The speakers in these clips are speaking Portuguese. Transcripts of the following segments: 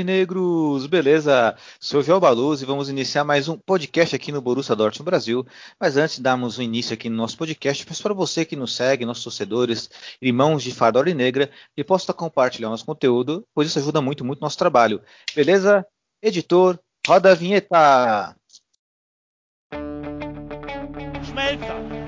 aurinegros! Beleza? Sou João Baluz e vamos iniciar mais um podcast aqui no Borussia Dortmund Brasil. Mas antes de darmos o um início aqui no nosso podcast, peço para você que nos segue, nossos torcedores, irmãos de farda aurinegra, que possa compartilhar nosso conteúdo, pois isso ajuda muito, muito nosso trabalho. Beleza? Editor, roda a vinheta! Schmelzer,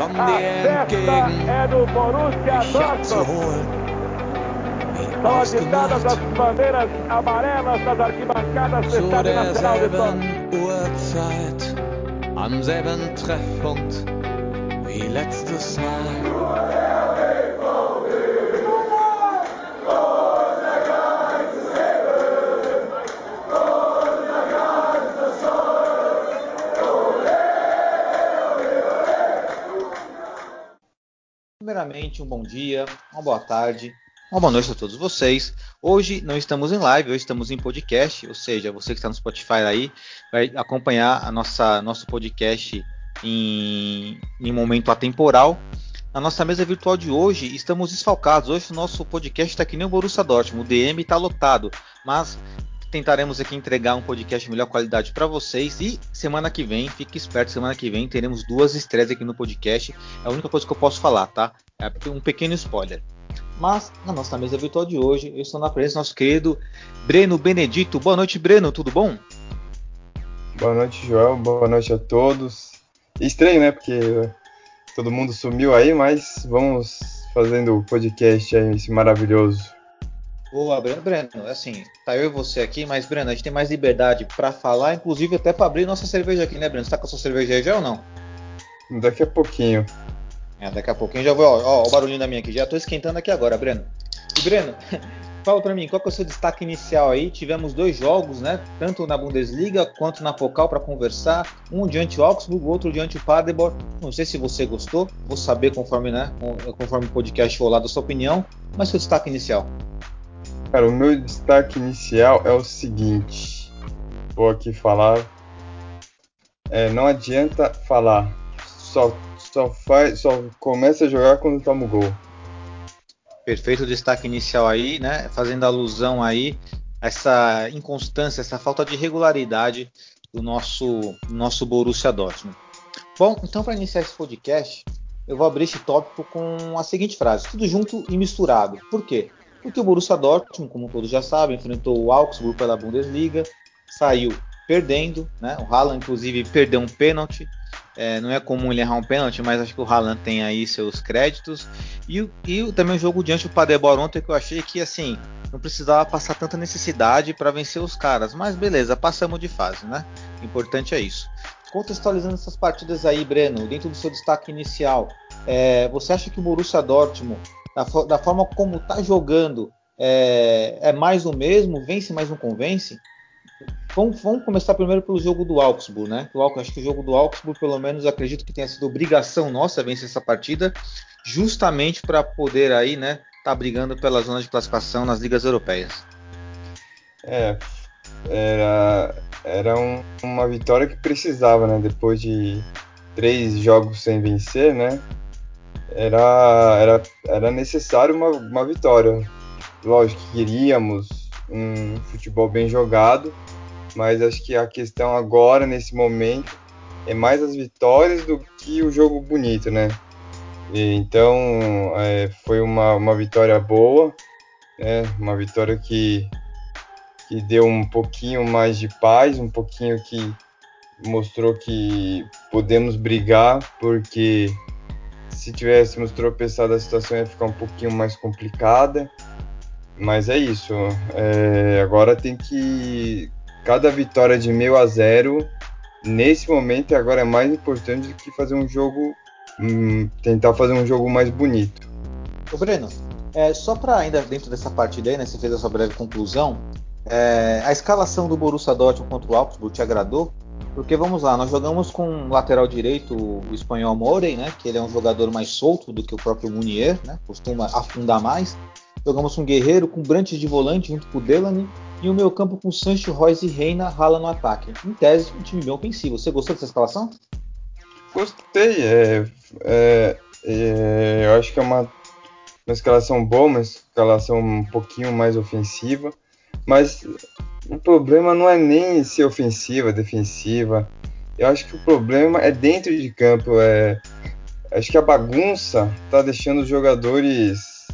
Komm dir entgegen, Borussia dich abzuholen, wie São agitadas as bandeiras amarelas das arquibancadas do zu Estádio Nacional de Dortmund. derselben Uhrzeit, am selben Treffpunkt wie letztes Mal. Primeiramente, um bom dia, uma boa tarde, uma boa noite a todos vocês. Hoje não estamos em live, hoje estamos em podcast, ou seja, você que está no Spotify aí vai acompanhar a nossa nosso podcast em, em momento atemporal. Na nossa mesa virtual de hoje, estamos desfalcados. Hoje o nosso podcast está que nem o Borussia Dortmund, o DM está lotado, mas tentaremos aqui entregar um podcast de melhor qualidade para vocês. E semana que vem, fique esperto, semana que vem teremos duas estreias aqui no podcast. É a única coisa que eu posso falar, tá? É um pequeno spoiler. Mas na nossa mesa virtual de hoje, eu estou na presença do nosso querido Breno Benedito. Boa noite, Breno, tudo bom? Boa noite, Joel. Boa noite a todos. Estranho, né? Porque todo mundo sumiu aí, mas vamos fazendo o podcast aí, esse maravilhoso. Boa, Breno. Breno, assim, tá eu e você aqui, mas, Breno, a gente tem mais liberdade para falar, inclusive até para abrir nossa cerveja aqui, né, Breno? Você tá com a sua cerveja aí já ou não? Daqui a pouquinho. É, daqui a pouquinho já vou, ó, ó, o barulhinho da minha aqui, já tô esquentando aqui agora, Breno. E, Breno, fala para mim, qual que é o seu destaque inicial aí? Tivemos dois jogos, né? Tanto na Bundesliga quanto na Focal para conversar. Um diante o Augsburg, o outro diante o Paderborn. Não sei se você gostou, vou saber conforme, né? Conforme o podcast for lá da sua opinião. Mas seu destaque inicial. Cara, o meu destaque inicial é o seguinte. Vou aqui falar. É, não adianta falar. Só, só, faz, só começa a jogar quando toma o gol. Perfeito destaque inicial aí, né? Fazendo alusão aí a essa inconstância, essa falta de regularidade do nosso, nosso Borussia Dortmund. Bom, então para iniciar esse podcast, eu vou abrir esse tópico com a seguinte frase: tudo junto e misturado. Por quê? Porque o Borussia Dortmund, como todos já sabem, enfrentou o Augsburg pela Bundesliga, saiu perdendo, né? O Haaland, inclusive, perdeu um pênalti. É, não é comum ele errar um pênalti, mas acho que o Haaland tem aí seus créditos. E, e também o jogo diante do Paderborn ontem que eu achei que assim não precisava passar tanta necessidade para vencer os caras. Mas beleza, passamos de fase, né? O importante é isso. Contextualizando essas partidas aí, Breno, dentro do seu destaque inicial, é, você acha que o Borussia Dortmund da, da forma como está jogando, é, é, mais o mesmo? Vence, mas não convence? Vamos, vamos, começar primeiro pelo jogo do Augsburg, né? O, acho que o jogo do Augsburg, pelo menos, acredito que tenha sido obrigação nossa vencer essa partida, justamente para poder aí, né, tá brigando pela zona de classificação nas ligas europeias. É, era, era um, uma vitória que precisava, né? Depois de três jogos sem vencer, né? Era, era, era necessário uma, uma vitória. Lógico que queríamos um futebol bem jogado, mas acho que a questão agora, nesse momento, é mais as vitórias do que o jogo bonito, né? E, então, é, foi uma, uma vitória boa, né? uma vitória que, que deu um pouquinho mais de paz, um pouquinho que mostrou que podemos brigar, porque se tivéssemos tropeçado a situação ia ficar um pouquinho mais complicada. Mas é isso. É, agora tem que. Cada vitória de meio a zero, nesse momento, agora é mais importante do que fazer um jogo. Hum, tentar fazer um jogo mais bonito. Ô Breno, é, só para ainda dentro dessa partida aí, né, você fez a sua breve conclusão. É, a escalação do Borussia Dortmund contra o Augsburg te agradou? Porque vamos lá, nós jogamos com um lateral direito o espanhol Morey, né? Que ele é um jogador mais solto do que o próprio Munier, né? Costuma afundar mais. Jogamos com um Guerreiro, com Brantes de volante junto com o Delany. E o meu campo com Sancho, Royce e Reina rala no ataque. Em tese, um time bem ofensivo. Você gostou dessa escalação? Gostei. É, é, é, eu acho que é uma, uma escalação boa, uma escalação um pouquinho mais ofensiva. Mas o problema não é nem ser ofensiva, defensiva. Eu acho que o problema é dentro de campo. É, acho que a bagunça tá deixando os jogadores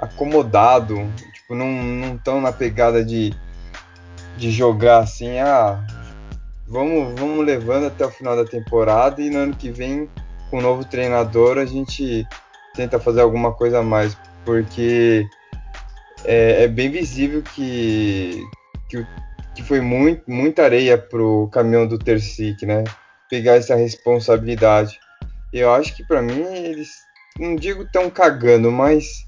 acomodados. Tipo, não estão na pegada de, de jogar assim, ah, vamos, vamos levando até o final da temporada e no ano que vem, com o novo treinador, a gente tenta fazer alguma coisa a mais. Porque é, é bem visível que, que, que, foi muito, muita areia pro caminhão do Tercic, né? Pegar essa responsabilidade. Eu acho que para mim eles, não digo tão cagando, mas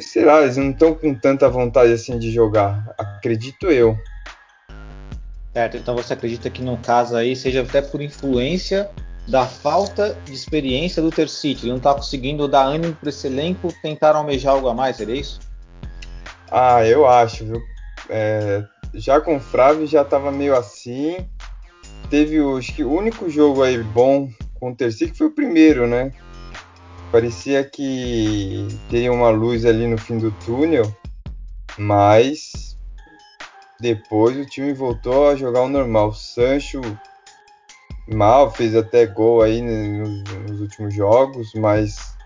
sei lá, eles não estão com tanta vontade assim de jogar. Acredito eu. Certo, então você acredita que no caso aí seja até por influência da falta de experiência do Tercite, ele não está conseguindo dar ânimo para esse elenco, tentar almejar algo a mais, seria isso? Ah, eu acho, viu? É, já com o Frave já estava meio assim. Teve acho que o único jogo aí bom com o Tercite foi o primeiro, né? Parecia que teria uma luz ali no fim do túnel, mas depois o time voltou a jogar o normal. Sancho mal, fez até gol aí nos, nos últimos jogos, mas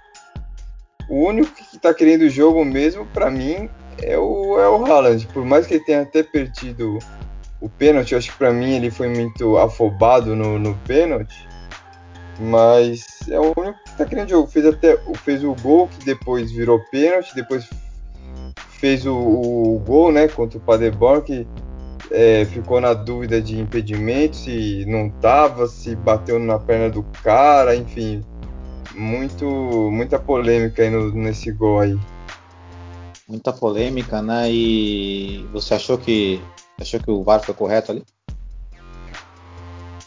o único que está querendo o jogo mesmo, para mim, é o, é o Haaland. Por mais que ele tenha até perdido o pênalti, eu acho que para mim ele foi muito afobado no, no pênalti. Mas é o único que tá querendo jogo. Fez até fez o gol que depois virou pênalti, depois fez o, o, gol, né, contra o Paderborn que é, ficou na dúvida de impedimento, se não tava, se bateu na perna do cara, enfim, muito muita polêmica aí no, nesse gol aí. Muita polêmica, né? E você achou que achou que o VAR foi correto ali?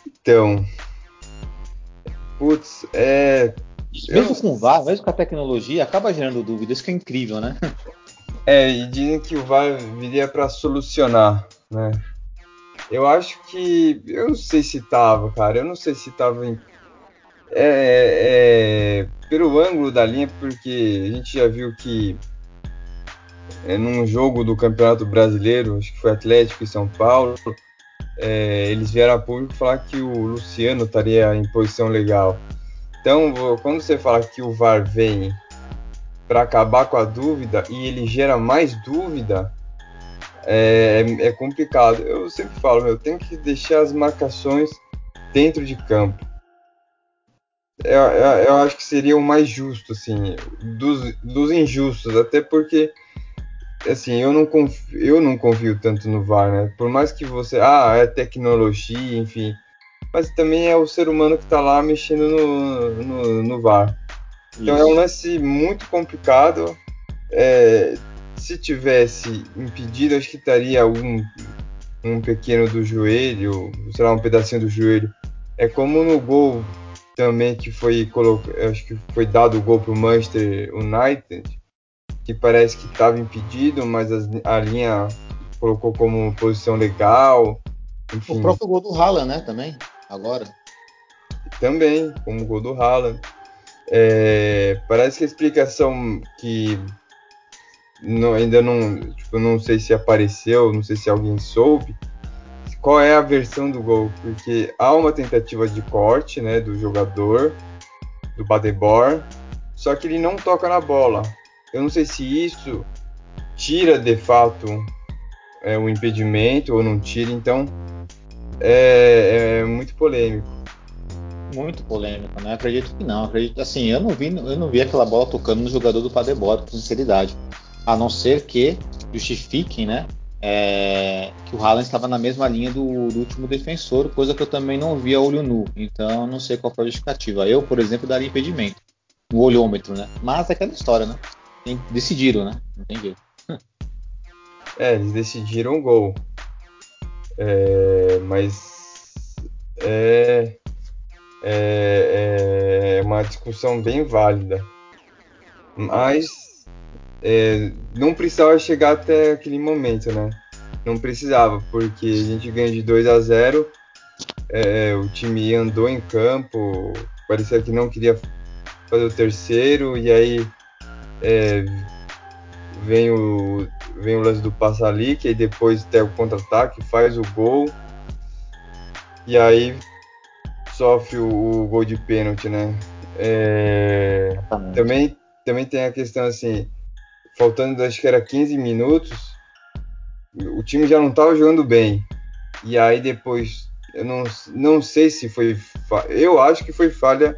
Então, Putz, é. Mesmo eu... com o VAR, mesmo com a tecnologia, acaba gerando dúvidas, isso que é incrível, né? É, e dizem que o VAR viria para solucionar, né? Eu acho que. Eu não sei se tava, cara. Eu não sei se tava em. É, é, pelo ângulo da linha, porque a gente já viu que é, num jogo do Campeonato Brasileiro, acho que foi Atlético e São Paulo, é, eles vieram a público falar que o Luciano estaria em posição legal. Então, quando você fala que o VAR vem para acabar com a dúvida e ele gera mais dúvida, é, é, complicado. Eu sempre falo, eu tenho que deixar as marcações dentro de campo. Eu, eu, eu acho que seria o mais justo, assim, dos, dos injustos, até porque assim, eu não, confio, eu não confio tanto no VAR, né? Por mais que você. Ah, é tecnologia, enfim. Mas também é o ser humano que está lá mexendo no, no, no VAR. Então Isso. é um lance muito complicado. É, se tivesse impedido, acho que estaria um, um pequeno do joelho, sei lá, um pedacinho do joelho. É como no gol também que foi acho que foi dado o gol para o Manchester United que parece que estava impedido, mas a linha colocou como posição legal. Enfim. O próprio gol do Haaland, né? Também, agora. Também, como gol do Haaland. É, parece que a explicação que não, ainda não, tipo, não sei se apareceu, não sei se alguém soube, qual é a versão do gol, porque há uma tentativa de corte, né, do jogador, do Badebor, só que ele não toca na bola. Eu não sei se isso tira de fato é, o impedimento ou não tira, então é, é, muito polêmico. Muito polêmico, né? Acredito que não. Acredito assim, eu não vi, eu não vi aquela bola tocando no jogador do Paderborn, com sinceridade. A não ser que justifiquem, né? É, que o Haaland estava na mesma linha do, do, último defensor, coisa que eu também não vi a olho nu. Então, não sei qual foi a justificativa. Eu, por exemplo, daria impedimento. O olhômetro, né? Mas é aquela história, né? Decidiram, né? Não tem jeito. É, eles decidiram o gol. É, mas é, é, é uma discussão bem válida. Mas é, não precisava chegar até aquele momento, né? Não precisava, porque a gente ganha de 2 a 0 é, o time andou em campo, parecia que não queria fazer o terceiro, e aí é, vem, o, vem o lance do Passalic, e depois tem o contra-ataque, faz o gol, e aí sofre o, o gol de pênalti, né? É, também, também tem a questão assim, faltando acho que era 15 minutos, o time já não estava jogando bem. E aí depois eu não, não sei se foi. Eu acho que foi falha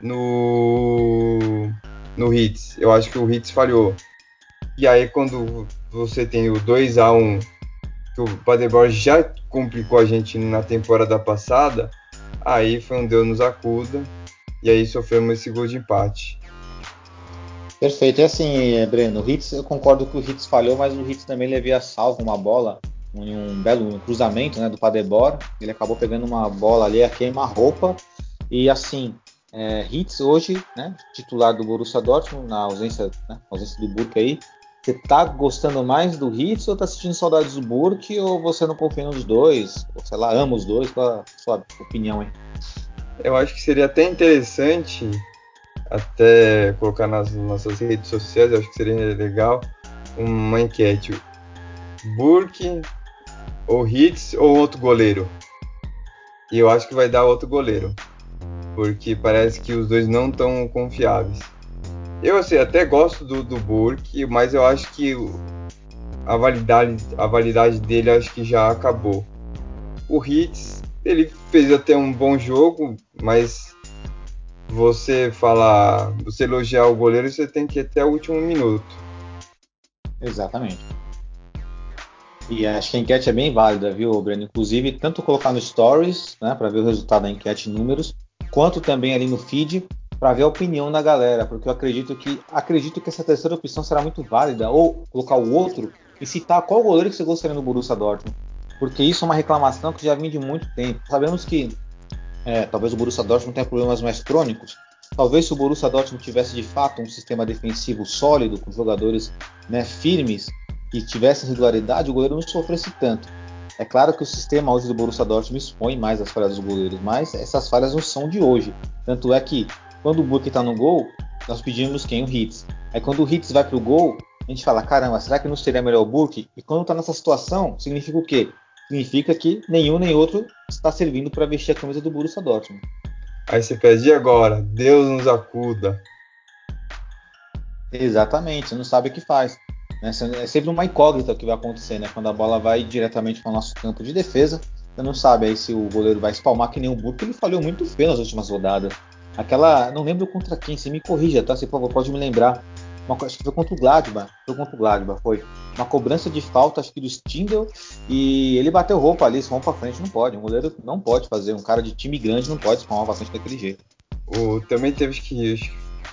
no, no Hits. Eu acho que o Hits falhou. E aí, quando você tem o 2 a 1 que o Paderborn já complicou a gente na temporada passada, aí foi um Deus nos acuda. E aí sofremos esse gol de empate. Perfeito. E assim, Breno, o Hits, eu concordo que o Hits falhou, mas o Hits também ele havia salvo uma bola em um belo cruzamento né, do Padebor. Ele acabou pegando uma bola ali a queima-roupa. E assim, é, Hitz hoje, né, titular do Borussia Dortmund, na ausência, né, ausência do Burke aí. Você tá gostando mais do Hitz ou tá sentindo saudades do Burke ou você não confia nos dois? Ou sei lá, ama os dois? Qual a sua opinião aí? Eu acho que seria até interessante até colocar nas nossas redes sociais, eu acho que seria legal uma enquete. Burke ou Hits ou outro goleiro. E eu acho que vai dar outro goleiro. Porque parece que os dois não estão confiáveis. Eu assim, até gosto do, do Burke, mas eu acho que a validade, a validade dele acho que já acabou. O Hits, ele fez até um bom jogo, mas você falar, você elogiar o goleiro, você tem que ir até o último minuto. Exatamente. E acho que a enquete é bem válida, viu, Breno? Inclusive, tanto colocar no Stories, né, para ver o resultado da enquete em números, quanto também ali no feed, para ver a opinião da galera, porque eu acredito que acredito que essa terceira opção será muito válida, ou colocar o outro e citar qual goleiro que você gostaria no Borussia Dortmund, porque isso é uma reclamação que já vem de muito tempo. Sabemos que é, talvez o Borussia Dortmund tenha problemas mais crônicos, Talvez se o Borussia Dortmund tivesse de fato um sistema defensivo sólido, com jogadores né, firmes, que tivesse regularidade, o goleiro não sofresse tanto. É claro que o sistema hoje do Borussia Dortmund expõe mais as falhas dos goleiros, mas essas falhas não são de hoje. Tanto é que quando o Burke está no gol, nós pedimos quem? O Hitz. Aí quando o Hitz vai para o gol, a gente fala, caramba, será que não seria melhor o Burke? E quando está nessa situação, significa o quê? Significa que nenhum nem outro está servindo para vestir a camisa do Borussia Dortmund. Aí você pede, e agora? Deus nos acuda. Exatamente, você não sabe o que faz. Né? É sempre uma incógnita que vai acontecer, né? Quando a bola vai diretamente para o nosso campo de defesa, você não sabe aí se o goleiro vai espalmar que nem o Burke, ele falhou muito feio nas últimas rodadas. Aquela, não lembro contra quem, você me corrija, tá? Se favor, pode me lembrar. Uma, acho que foi contra o Gladbach, foi contra o Gladbach, foi uma cobrança de falta, acho que do Stindl, e ele bateu roupa ali, espalmou para frente, não pode, um goleiro não pode fazer, um cara de time grande não pode espalmar para frente daquele jeito. O, também teve que,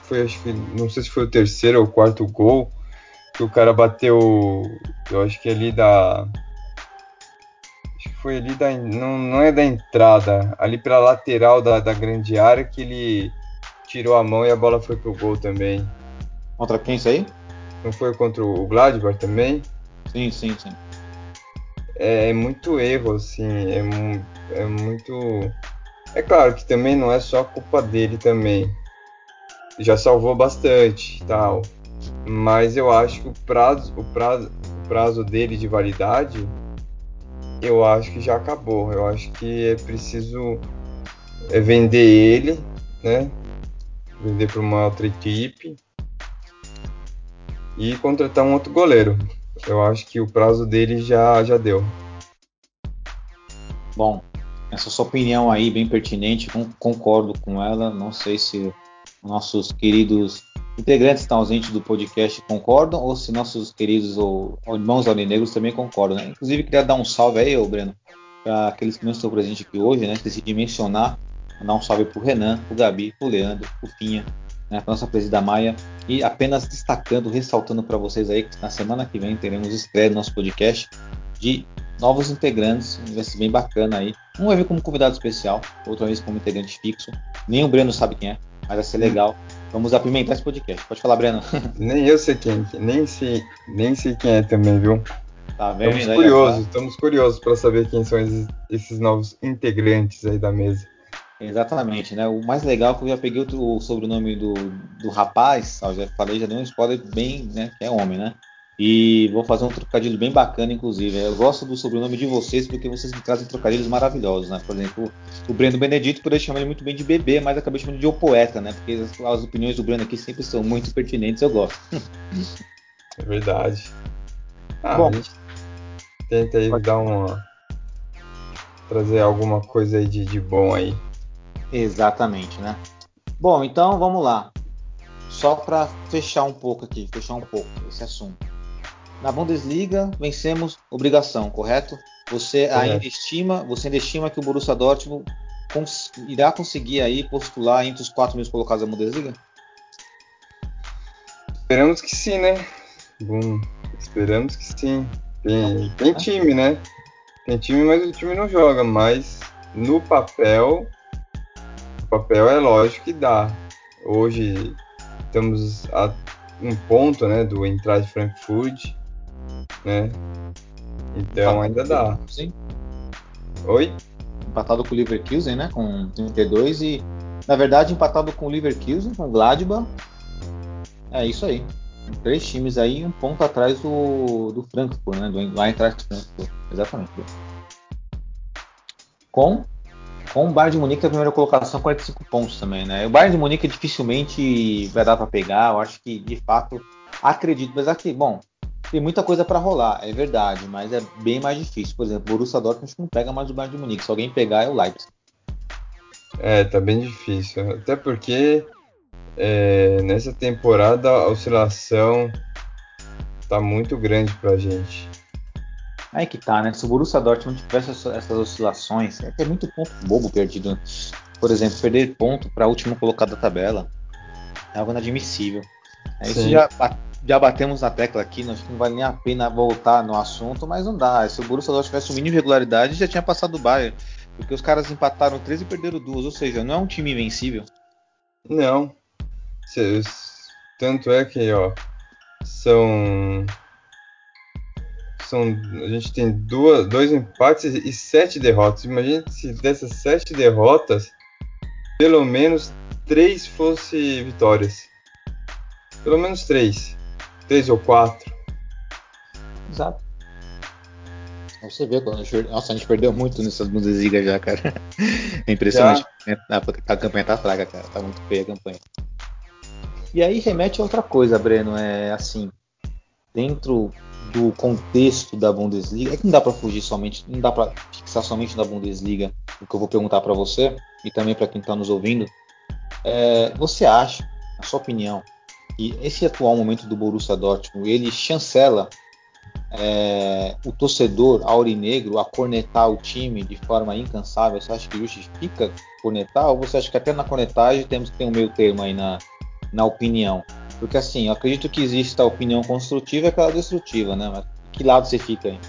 foi, acho que, não sei se foi o terceiro ou quarto gol, que o cara bateu, eu acho que ali da. Acho que foi ali da. Não, não é da entrada, ali pela lateral da, da grande área que ele tirou a mão e a bola foi pro gol também. Contra quem isso aí? Não foi contra o Gladbach também? Sim, sim, sim. É, é muito erro, assim, é, é muito. É claro que também não é só culpa dele também. Já salvou bastante tal mas eu acho que o prazo, o prazo, o prazo dele de validade, eu acho que já acabou. Eu acho que é preciso é vender ele, né? Vender para uma outra equipe e contratar um outro goleiro. Eu acho que o prazo dele já, já deu. Bom, essa sua opinião aí bem pertinente, concordo com ela. Não sei se nossos queridos integrantes estão ausentes do podcast concordam ou se nossos queridos ou, ou irmãos aurinegros também concordam. Né? Inclusive, queria dar um salve aí, ô Breno, para aqueles que não estão presentes aqui hoje, né? Decidi mencionar, dar um salve para o Renan, para o Gabi, para o Leandro, para o Finha, né, para nossa presidenta Maia. E apenas destacando, ressaltando para vocês aí que na semana que vem teremos estreia do nosso podcast de novos integrantes, vai ser bem bacana aí. Um vai vir como convidado especial, outra vez como integrante fixo. Nem o Breno sabe quem é, mas vai ser legal. Vamos apimentar esse podcast. Pode falar, Breno. Nem eu sei quem, nem sei, nem sei quem é também, viu? Tá vendo? Estamos curiosos, ó? estamos curiosos para saber quem são esses, esses novos integrantes aí da mesa. Exatamente, né? O mais legal é que eu já peguei o, o sobrenome do, do rapaz, já falei, já dei um spoiler bem, né? Que é homem, né? E vou fazer um trocadilho bem bacana, inclusive. Eu gosto do sobrenome de vocês porque vocês me trazem trocadilhos maravilhosos, né? Por exemplo, o Breno Benedito, poderia chamar ele muito bem de bebê, mas acabei chamando de o poeta, né? Porque as, as opiniões do Breno aqui sempre são muito pertinentes, eu gosto. É verdade. Ah, Bom. a gente tenta aí dar uma. trazer alguma coisa aí de, de bom aí. Exatamente, né? Bom, então vamos lá. Só para fechar um pouco aqui, fechar um pouco esse assunto. Na Bundesliga vencemos obrigação, correto? Você ainda estima, você ainda estima que o Borussia Dortmund cons- irá conseguir aí postular entre os quatro mil colocados da Bundesliga? Esperamos que sim, né? Bom, esperamos que sim. Tem, tem time, né? Tem time, mas o time não joga. Mas no papel, no papel é lógico que dá. Hoje estamos a um ponto, né, do entrar de Frankfurt, né? Então ainda dá. Sim. Oi? Empatado com o Leverkusen, né? Com 32 e na verdade empatado com o Leverkusen, com o Gladbach. É isso aí. Três times aí, um ponto atrás do, do Frankfurt, né? Do Eintracht Frankfurt. Exatamente. Com, com o Bayern de Munique na primeira colocação, 45 pontos também, né? O Bayern de Munique dificilmente vai dar para pegar. Eu acho que, de fato, acredito. Mas aqui, bom, tem muita coisa para rolar, é verdade, mas é bem mais difícil. Por exemplo, o Borussia Dortmund não pega mais o Bayern de Munique. Se alguém pegar, é o Leipzig. É, tá bem difícil. Até porque é, nessa temporada a oscilação tá muito grande pra gente. Aí que tá, né? Se o Borussia Dortmund tivesse essa- essas oscilações, é que é muito ponto bobo perdido. Por exemplo, perder ponto para último colocado da tabela é algo inadmissível. Isso já, já batemos na tecla aqui, acho que não vale nem a pena voltar no assunto, mas não dá. Se o Borussia Dortmund tivesse um mínimo regularidade, já tinha passado o Bayern. Porque os caras empataram três e perderam duas, ou seja, não é um time invencível. Não. Tanto é que, ó, são. São. A gente tem duas, dois empates e sete derrotas. Imagina se dessas sete derrotas, pelo menos três fosse vitórias. Pelo menos três. Três ou quatro. Exato. Você vê, quando a gente, nossa, a gente perdeu muito nessas Bundesliga já, cara. É impressionante. A, a campanha tá fraca, cara. Tá muito feia a campanha. E aí remete a outra coisa, Breno. É assim, dentro do contexto da Bundesliga, é que não dá pra fugir somente, não dá pra fixar somente na Bundesliga o que eu vou perguntar pra você e também pra quem tá nos ouvindo. É, você acha, na sua opinião, que esse atual momento do Borussia Dortmund ele chancela é, o torcedor aurinegro a cornetar o time de forma incansável? Você acha que justifica cornetar? Ou você acha que até na cornetagem temos que ter um meio termo aí na, na opinião? Porque assim, eu acredito que existe a opinião construtiva e aquela destrutiva, né? Mas que lado você fica aí?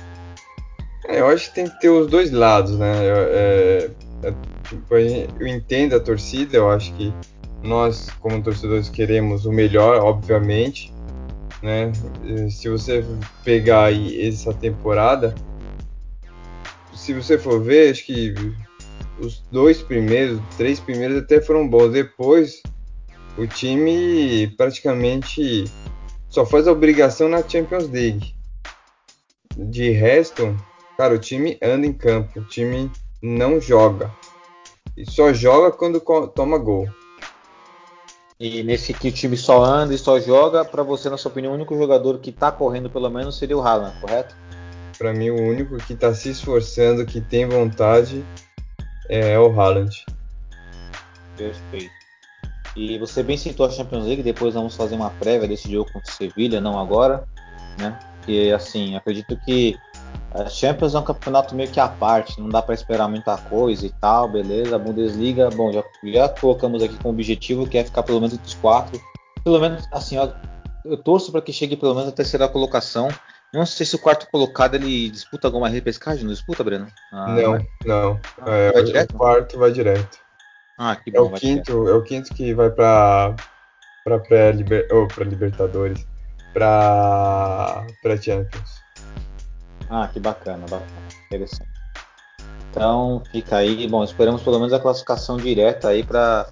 É, eu acho que tem que ter os dois lados, né? Eu, é, é, tipo, eu entendo a torcida, eu acho que nós, como torcedores, queremos o melhor, obviamente, né? Se você pegar aí essa temporada, se você for ver, acho que os dois primeiros, três primeiros até foram bons. Depois, o time praticamente só faz a obrigação na Champions League. De resto, Cara, o time anda em campo, o time não joga. E só joga quando toma gol. E nesse que o time só anda e só joga, pra você, na sua opinião, o único jogador que tá correndo pelo menos seria o Haaland, correto? Pra mim, o único que tá se esforçando, que tem vontade, é o Haaland. Perfeito. E você bem citou a Champions League, depois vamos fazer uma prévia desse jogo contra o Sevilha, não agora, né? E assim, acredito que a Champions é um campeonato meio que à parte, não dá para esperar muita coisa e tal, beleza. A Bundesliga, bom, já, já colocamos aqui como objetivo que é ficar pelo menos entre os quatro. Pelo menos, assim, ó, eu torço para que chegue pelo menos a terceira colocação, Não sei se o quarto colocado ele disputa alguma repescagem, não disputa, Breno? Ah, não, não. Ah, é, vai direto? O quarto vai direto. Ah, que é bom. o quinto, é o quinto que vai para para pré -liber, oh, para Libertadores, para para Champions. Ah, que bacana, bacana, interessante. Então fica aí, bom, esperamos pelo menos a classificação direta aí para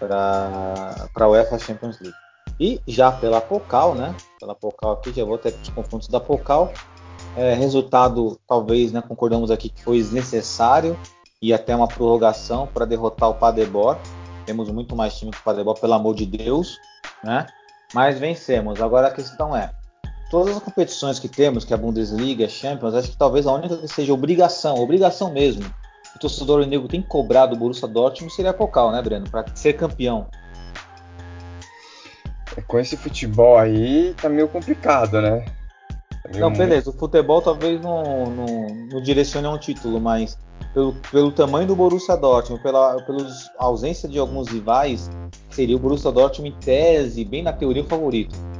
para UEFA Champions League. E já pela Pocal, né? Pela Pocal aqui, já vou até os confrontos da Pocal. É, resultado, talvez, né, concordamos aqui que foi desnecessário e até uma prorrogação para derrotar o Padebor. Temos muito mais time que o Padebor, pelo amor de Deus, né? Mas vencemos. Agora a questão é, todas as competições que temos, que é a Bundesliga, a Champions, acho que talvez a única que seja obrigação, obrigação mesmo, o torcedor negro tem que cobrar do Borussia Dortmund seria a Pocal, né, Breno? Para ser campeão. Com esse futebol aí, tá meio complicado, né? Tá meio não, beleza, o futebol talvez não, não, não direcione a um título, mas pelo, pelo tamanho do Borussia Dortmund, pela pelos ausência de alguns rivais, seria o Borussia Dortmund em tese, bem na teoria, o favorito.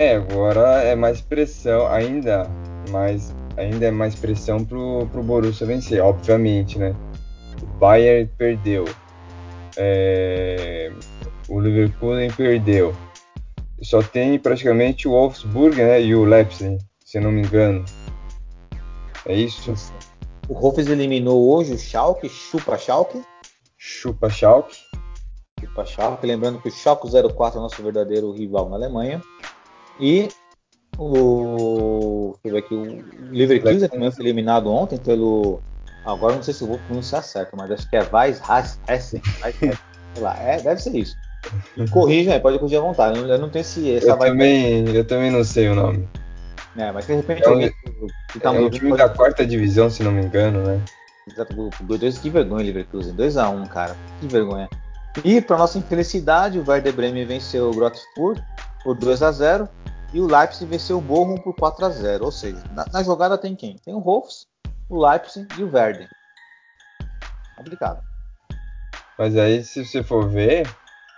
É, agora é mais pressão, ainda mais, ainda é mais pressão pro, pro Borussia vencer, obviamente, né? O Bayern perdeu, é, o Leverkusen perdeu, só tem praticamente o Wolfsburg né, e o Leipzig, se não me engano. É isso? O Wolfs eliminou hoje o Schalke, chupa Schalke. Chupa Schalke. Chupa Schalke, lembrando que o Schalke 04 é nosso verdadeiro rival na Alemanha. E o, deixa eu ver aqui, o Leverkusen também foi eliminado ontem pelo agora não sei se eu vou pronunciar certo, mas acho que é Weiss Hessen, sei lá, é, deve ser isso. Corrija aí, pode corrigir à vontade. Eu não tenho esse. Essa eu, também, eu também não sei o nome. É, mas de repente é um, alguém que tá é um time da quarta divisão, se não me engano, né? Exato, dois, que vergonha, Leverkusen. 2x1, um, cara. Que vergonha. E, para nossa infelicidade, o Werder Bremen venceu o Grotfurt por 2 x 0 e o Leipzig venceu o Bochum por 4 x 0 Ou seja, na, na, jogada tem quem? Tem o Wolfs, o Leipzig e o Werder. Complicado. Mas aí, se você for ver,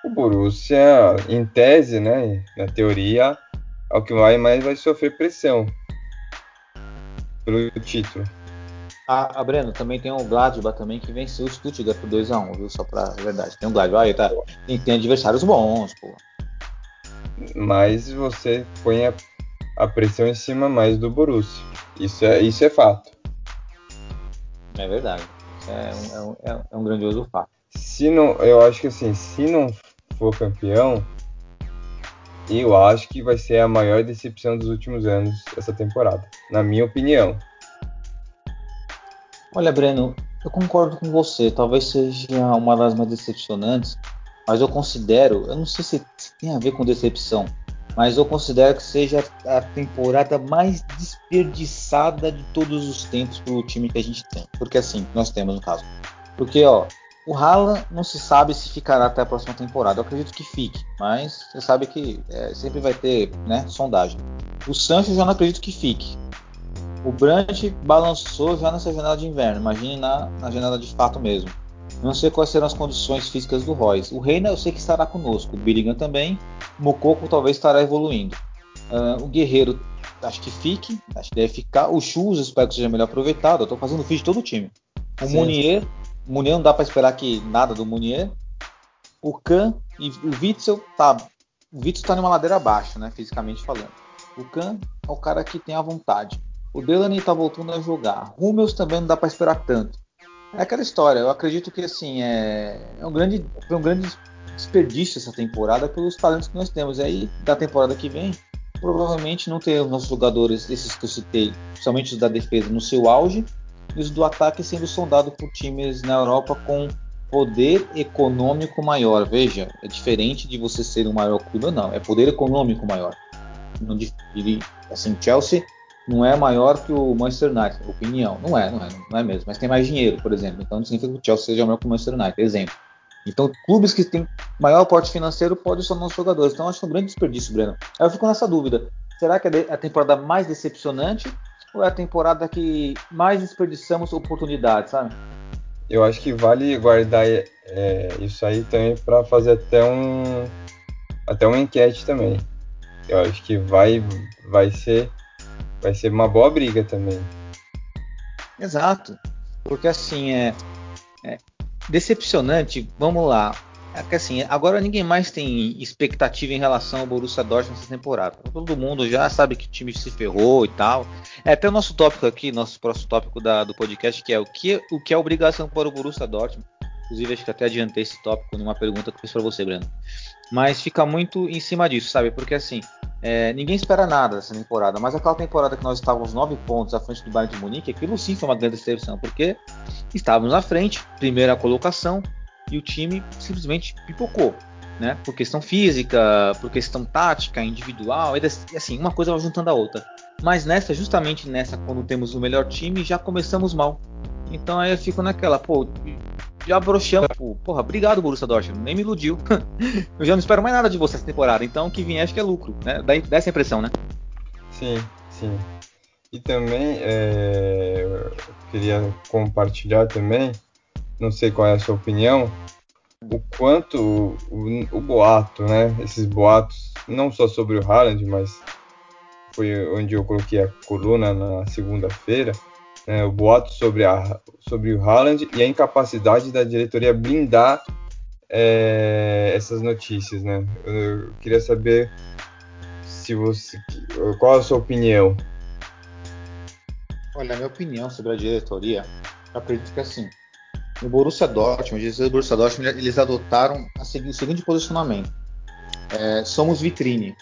o Borussia, em tese, né, na teoria, é o que vai mais vai sofrer pressão pelo título. Ah, ah, Breno, também tem o Gladbach também que venceu o Stuttgart por 2x1, viu? Só pra verdade. Tem o Gladbach aí, tá? Tem adversários bons, pô. Mas você põe a, a, pressão em cima mais do Borussia. Isso é, isso é fato. É verdade. É um, é um, é um grandioso fato. Se não, eu acho que assim, se não for campeão, eu acho que vai ser a maior decepção dos últimos anos essa temporada, na minha opinião. Olha, Breno, eu concordo com você. Talvez seja uma das mais decepcionantes, mas eu considero, eu não sei se tem a ver com decepção, mas eu considero que seja a temporada mais desperdiçada de todos os tempos para o time que a gente tem. Porque assim, nós temos no caso. Porque, ó, o Haaland não se sabe se ficará até a próxima temporada. Eu acredito que fique, mas você sabe que é, sempre vai ter né, sondagem. O Sancho já não acredito que fique. O Brandt balançou já nessa janela de inverno. Imagine na, na janela de fato mesmo. Não sei quais serão as condições físicas do Royce. O Reina eu sei que estará conosco. O Billingham também. O Mococo talvez estará evoluindo. Uh, o Guerreiro acho que fique. Acho que deve ficar. O Chus espero que seja melhor aproveitado. Eu estou fazendo vídeo de todo o time. O Sim. Munier Munier não dá para esperar que nada do Munier. O Kahn e o Witzel tá. O Witzel tá numa ladeira abaixo, né? Fisicamente falando. O Kahn é o cara que tem a vontade. O Delaney tá voltando a jogar. Rummels também não dá para esperar tanto. É aquela história. Eu acredito que assim é, é um grande, foi um grande desperdício essa temporada pelos talentos que nós temos. E aí da temporada que vem, provavelmente não teremos nossos jogadores, esses que eu citei, principalmente os da defesa, no seu auge e os do ataque sendo sondado por times na Europa com poder econômico maior. Veja, é diferente de você ser o maior clube não, é poder econômico maior. Não, assim, Chelsea não é maior que o Manchester United, opinião. Não é, não é, não é mesmo. Mas tem mais dinheiro, por exemplo. Então não significa que o Chelsea seja maior que o Manchester United, exemplo. Então, clubes que têm maior porte financeiro podem ser nossos jogadores. Então, acho é um grande desperdício, Breno. Aí eu fico nessa dúvida. Será que é a temporada mais decepcionante ou é a temporada que mais desperdiçamos oportunidades, sabe? Eu acho que vale guardar é, isso aí também para fazer até um até uma enquete também. Eu acho que vai vai ser vai ser uma boa briga também. Exato. Porque assim, é, é decepcionante, vamos lá. É que assim, agora ninguém mais tem expectativa em relação ao Borussia Dortmund nessa temporada. Todo mundo já sabe que o time se ferrou e tal. É até o nosso tópico aqui, nosso próximo tópico da, do podcast, que é o que, o que é obrigação para o Borussia Dortmund. Inclusive, acho que até adiantei esse tópico numa pergunta que eu fiz para você, Breno. Mas fica muito em cima disso, sabe? Porque assim, é, ninguém espera nada dessa temporada, mas aquela temporada que nós estávamos nove pontos à frente do Bayern de Munique, aquilo sim foi uma grande decepção, porque estávamos à frente, primeira colocação, e o time simplesmente pipocou, né? Por questão física, por questão tática, individual, e assim, uma coisa vai juntando a outra. Mas nessa, justamente nessa, quando temos o melhor time, já começamos mal. Então aí eu fico naquela, pô, já broxamos, porra, obrigado Borussia Dortmund, nem me iludiu. eu já não espero mais nada de você essa temporada, então o que vier acho que é lucro, né? Dá, dá essa impressão, né? Sim, sim. E também é, eu queria compartilhar também, não sei qual é a sua opinião, o quanto o, o boato, né? Esses boatos, não só sobre o Haaland, mas foi onde eu coloquei a coluna na segunda-feira, né, o boato sobre, a, sobre o Haaland e a incapacidade da diretoria blindar é, essas notícias, né? Eu, eu, queria saber se você, qual a sua opinião? Olha, a minha opinião sobre a diretoria, eu acredito que assim, no Borussia Dortmund, os Borussia Dortmund, eles adotaram o seguinte posicionamento: é, somos vitrine.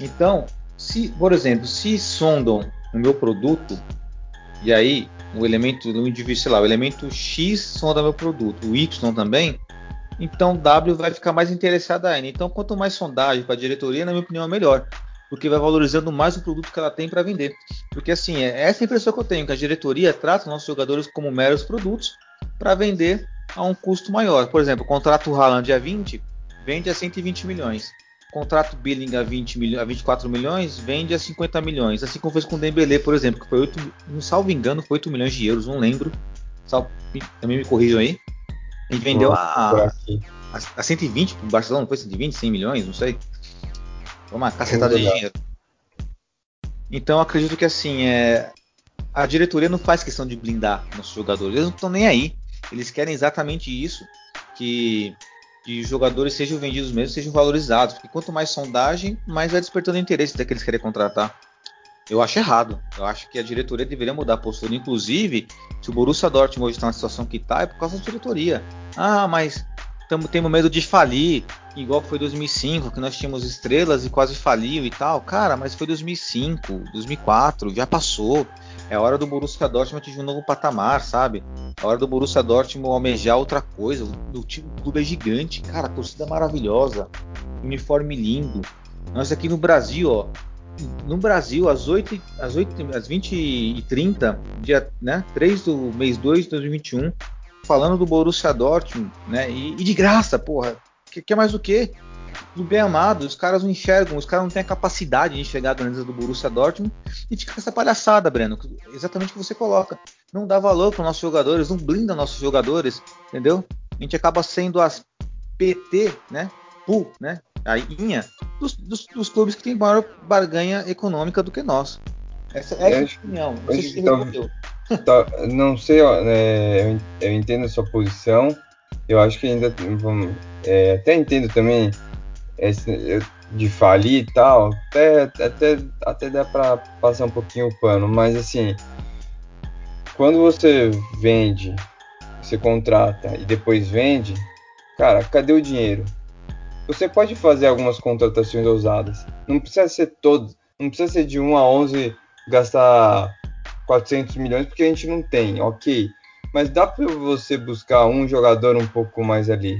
Então, se, por exemplo, se sondam o meu produto, e aí o elemento, o indivíduo, sei lá, o elemento X sonda meu produto, o Y também, então W vai ficar mais interessada ainda. Então, quanto mais sondagem para a diretoria, na minha opinião, é melhor, porque vai valorizando mais o produto que ela tem para vender. Porque assim, é essa impressão que eu tenho, que a diretoria trata nossos jogadores como meros produtos para vender a um custo maior. Por exemplo, o contrato Haaland a 20, vende a 120 milhões contrato billing a, 20 milho, a 24 milhões, vende a 50 milhões. Assim como fez com o Dembélé, por exemplo, que foi 8, não salvo engano, foi 8 milhões de euros, não lembro. Sal, também me corrijam aí. A gente vendeu a, a, a 120 para o Barcelona, não foi 120, 100 milhões, não sei. Foi uma cacetada de dinheiro. Então acredito que assim, é, a diretoria não faz questão de blindar nossos jogadores, eles não estão nem aí. Eles querem exatamente isso, que de jogadores sejam vendidos mesmo, sejam valorizados. Porque quanto mais sondagem, mais vai despertando interesse daqueles que querem contratar. Eu acho errado. Eu acho que a diretoria deveria mudar a postura. Inclusive, se o Borussia Dortmund hoje está na situação que está, é por causa da diretoria. Ah, mas tamo, temos medo de falir, igual foi 2005, que nós tínhamos estrelas e quase faliu e tal. Cara, mas foi 2005, 2004, já passou. É hora do Borussia Dortmund atingir um novo patamar, sabe? É hora do Borussia Dortmund almejar outra coisa. O, time, o clube é gigante, cara, torcida é maravilhosa, uniforme lindo. Nós aqui no Brasil, ó, no Brasil, às 8, às 8 às 20 e 30, dia né, 3 do mês 2 de 2021, falando do Borussia Dortmund, né? E, e de graça, porra. Que, que é mais o quê? Do bem amado, os caras não enxergam, os caras não têm a capacidade de enxergar a grandeza do Borussia Dortmund e fica com essa palhaçada, Breno, exatamente o que você coloca. Não dá valor para nossos jogadores, não blinda nossos jogadores, entendeu? A gente acaba sendo as PT, né? PU, né? A INHA dos, dos, dos clubes que têm maior barganha econômica do que nós. Essa, essa é a minha opinião. Não sei, se tá, tá, não sei ó, é, eu entendo a sua posição. Eu acho que ainda é, até entendo também de falir e tal, até, até, até dá para passar um pouquinho o pano, mas assim, quando você vende, você contrata e depois vende, cara, cadê o dinheiro? Você pode fazer algumas contratações ousadas, não precisa ser todo, não precisa ser de 1 a 11 gastar 400 milhões porque a gente não tem, ok, mas dá para você buscar um jogador um pouco mais ali,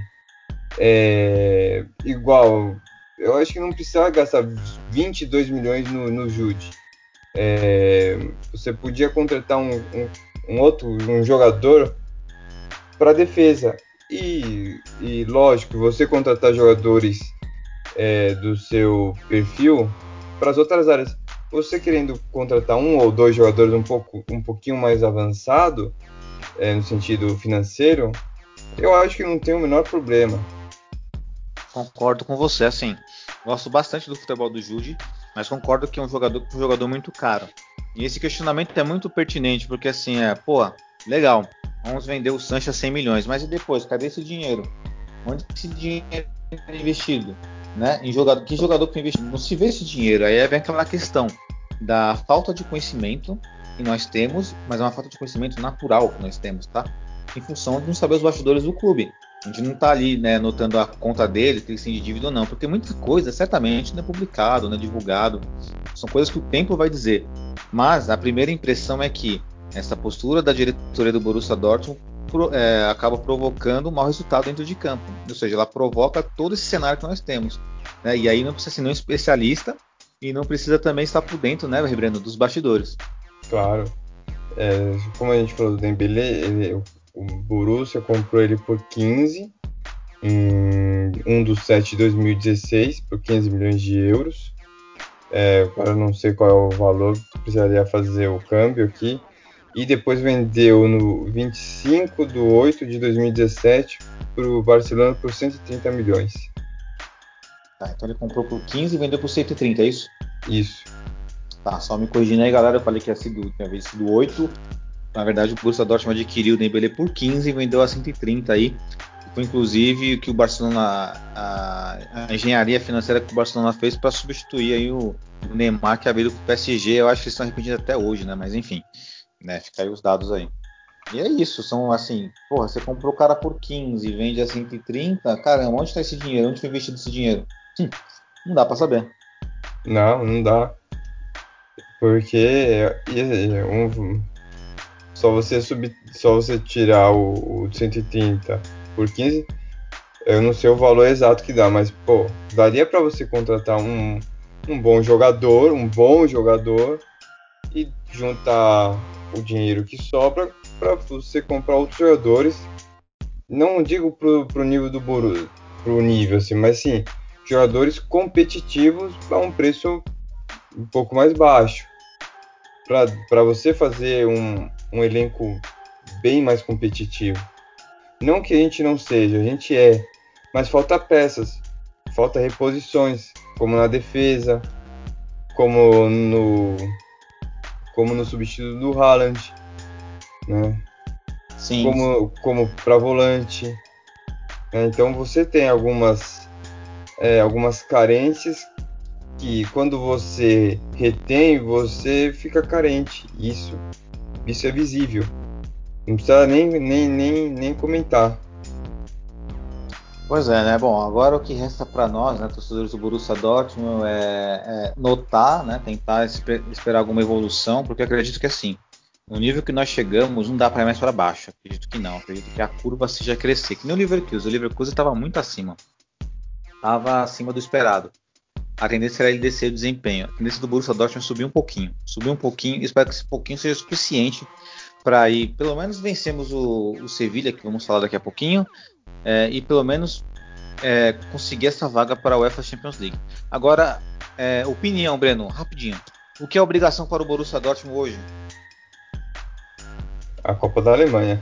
é, igual, eu acho que não precisava gastar 22 milhões no, no Jude. É, você podia contratar um, um, um outro um jogador para defesa. E, e, lógico, você contratar jogadores é, do seu perfil para as outras áreas. Você querendo contratar um ou dois jogadores um, pouco, um pouquinho mais avançado, é, no sentido financeiro, eu acho que não tem o menor problema. Concordo com você, assim. Gosto bastante do futebol do Jude, mas concordo que é um jogador, um jogador muito caro. E esse questionamento é muito pertinente, porque assim, é, pô, legal, vamos vender o Sancho a 100 milhões, mas e depois, cadê esse dinheiro? Onde esse dinheiro é investido? Né? Em jogador, que jogador que investiu? Não se vê esse dinheiro. Aí vem aquela questão da falta de conhecimento que nós temos, mas é uma falta de conhecimento natural que nós temos, tá? Em função de não saber os bastidores do clube. A gente não está ali, né, notando a conta dele, que ele tem de dívida ou não, porque muita coisa certamente não é publicado, não é divulgado. São coisas que o tempo vai dizer. Mas a primeira impressão é que essa postura da diretoria do Borussia Dortmund é, acaba provocando um mau resultado dentro de campo. Ou seja, ela provoca todo esse cenário que nós temos. Né? E aí não precisa ser nenhum especialista e não precisa também estar por dentro, né, Rebreno, dos bastidores. Claro. É, como a gente falou do Dembele, ele, o Borussia comprou ele por 15 em 1 do 7 de 2016 por 15 milhões de euros. É, agora não sei qual é o valor, precisaria fazer o câmbio aqui. E depois vendeu no 25 de 8 de 2017 para o Barcelona por 130 milhões. Tá, então ele comprou por 15 e vendeu por 130, é isso? Isso. Tá, só me corrigindo aí, galera. Eu falei que ia sido, tinha sido 8. Na verdade, o Borussia Dortmund adquiriu o Dembele por 15 e vendeu a 130 aí. Foi inclusive o que o Barcelona, a, a engenharia financeira que o Barcelona fez para substituir aí o, o, Neymar que abriu para o PSG. Eu acho que eles estão arrependidos até hoje, né? Mas enfim, né? Fica aí os dados aí. E é isso, são assim, porra, você comprou o cara por 15 e vende a 130, caramba, onde está esse dinheiro? Onde foi investido esse dinheiro? Hum, não dá para saber. Não, não dá. Porque um, só você subir, só você tirar o, o 130 por 15, eu não sei o valor exato que dá, mas pô, daria para você contratar um, um bom jogador, um bom jogador e juntar o dinheiro que sobra para você comprar outros jogadores. Não digo pro, pro nível do Borussia, pro nível assim, mas sim jogadores competitivos a um preço um pouco mais baixo. Para você fazer um, um elenco bem mais competitivo. Não que a gente não seja, a gente é, mas falta peças, falta reposições, como na defesa, como no como no substituto do Haaland, né? Sim. Como como para volante. Né? Então você tem algumas é, algumas carências que quando você retém você fica carente. Isso isso é visível. Não precisa nem, nem, nem, nem comentar. Pois é, né? Bom, agora o que resta para nós, né, torcedores do Borussia Dortmund, é, é notar, né, tentar esper esperar alguma evolução, porque acredito que assim, no nível que nós chegamos, não dá para mais para baixo. Acredito que não. Acredito que a curva seja crescer. Que nem o Leverkusen. O Leverkusen estava muito acima. Estava acima do esperado a tendência era ele descer o desempenho. A tendência do Borussia Dortmund é subir um pouquinho. Subir um pouquinho, espero que esse pouquinho seja suficiente para ir, pelo menos vencemos o, o Sevilha, que vamos falar daqui a pouquinho, é, e pelo menos é, conseguir essa vaga para a UEFA Champions League. Agora, é, opinião, Breno, rapidinho. O que é obrigação para o Borussia Dortmund hoje? A Copa da Alemanha.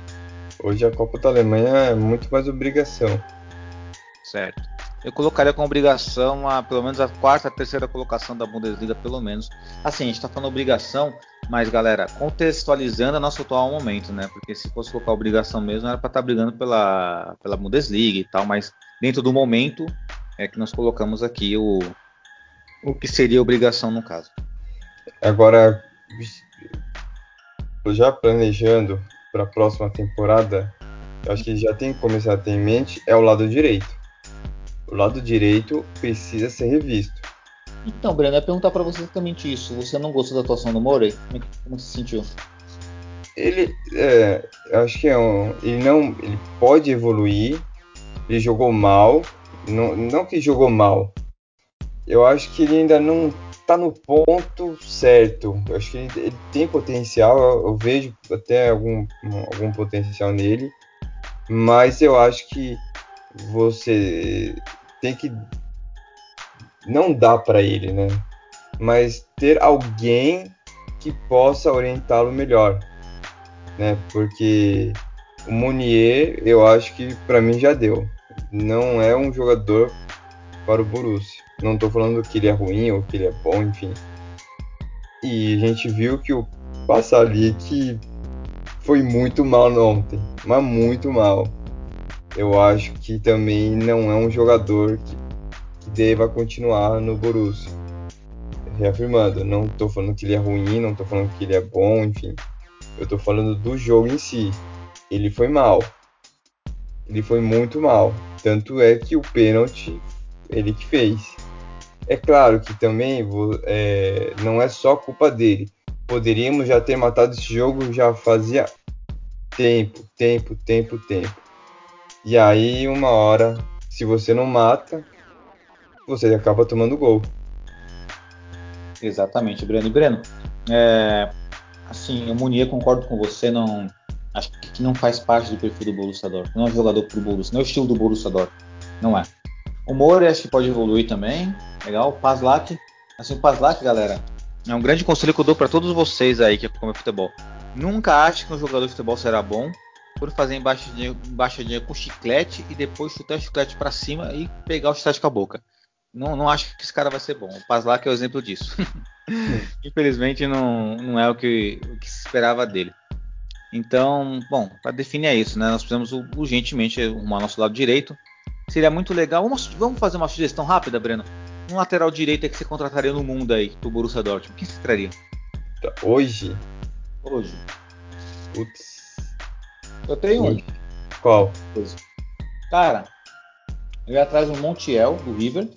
Hoje a Copa da Alemanha é muito mais obrigação. Certo eu colocaria com obrigação a pelo menos a quarta, terceira colocação da Bundesliga, pelo menos. Assim, a gente está falando obrigação, mas galera, contextualizando o nosso atual momento, né? Porque se fosse colocar obrigação mesmo, era para estar tá brigando pela, pela Bundesliga e tal, mas dentro do momento é que nós colocamos aqui o, o que seria obrigação no caso. Agora, já planejando para a próxima temporada, eu acho que já tem que começar a ter em mente é o lado direito o lado direito precisa ser revisto. Então, Breno, eu ia perguntar para você exatamente isso. Você não gostou da atuação do Morey? Como, é como você se sentiu? Ele, é, eu acho que é um, ele não, ele pode evoluir. Ele jogou mal, não, não que jogou mal. Eu acho que ele ainda não está no ponto certo. Eu acho que ele, ele tem potencial. Eu, eu, vejo até algum, algum potencial nele, mas eu acho que você tem que não dá para ele, né? Mas ter alguém que possa orientá-lo melhor, né? Porque o Munier, eu acho que para mim já deu. Não é um jogador para o Borussia. Não estou falando que ele é ruim ou que ele é bom, enfim. E a gente viu que o Passalic foi muito mal ontem, mas muito mal. Eu acho que também não é um jogador que, que deva continuar no Borussia. Reafirmando, não estou falando que ele é ruim, não estou falando que ele é bom, enfim. Eu estou falando do jogo em si. Ele foi mal. Ele foi muito mal. Tanto é que o pênalti ele que fez. É claro que também é, não é só culpa dele. Poderíamos já ter matado esse jogo já fazia tempo, tempo, tempo, tempo. E aí, uma hora, se você não mata, você acaba tomando gol. Exatamente, Breno. E Breno, é, assim, o Munier concordo com você, não acho que não faz parte do perfil do Borussia Dortmund. Não é jogador pro Borussia, não é o estilo do Borussia Dortmund. Não é. O Moura acho que pode evoluir também. Legal. O Paslak. Assim, o Paslak, galera, é um grande conselho que eu dou para todos vocês aí que acompanham futebol. Nunca ache que um jogador de futebol será bom por fazer embaixadinha, embaixadinha com chiclete e depois chutar o chiclete para cima e pegar o chiclete com a boca. Não, não acho que esse cara vai ser bom. O Paslak é o exemplo disso. Infelizmente não, não é o que, o que se esperava dele. Então, bom, para definir é isso, né? Nós precisamos urgentemente arrumar nosso lado direito. Seria muito legal. Vamos, vamos fazer uma sugestão rápida, Breno? Um lateral direito que você contrataria no mundo aí, pro Borussia Dortmund. Quem você traria? Hoje? Hoje. Putz. Eu tenho um. Qual? Cara, eu ia atrás do Montiel, do River.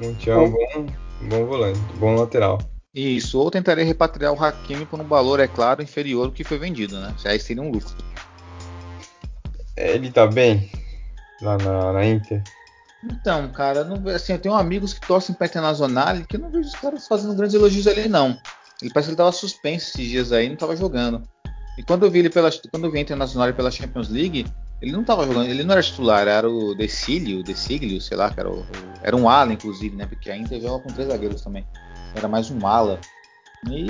Montiel é um bom, bom volante, bom lateral. Isso, ou tentaria repatriar o Hakimi por um valor, é claro, inferior ao que foi vendido, né? Aí seria um lucro. Ele tá bem lá na, na Inter? Então, cara, não, assim, eu tenho amigos que torcem pra Internacional e que eu não vejo os caras fazendo grandes elogios ali, não. Ele parece que ele tava suspenso esses dias aí, não tava jogando. E quando eu vi ele pela, quando eu vi Internacional pela Champions League, ele não tava jogando, ele não era titular, era o Decilio, Deciglio, sei lá, era, o, o, era um ala, inclusive, né? Porque a Inter joga com três zagueiros também. Era mais um ala. E,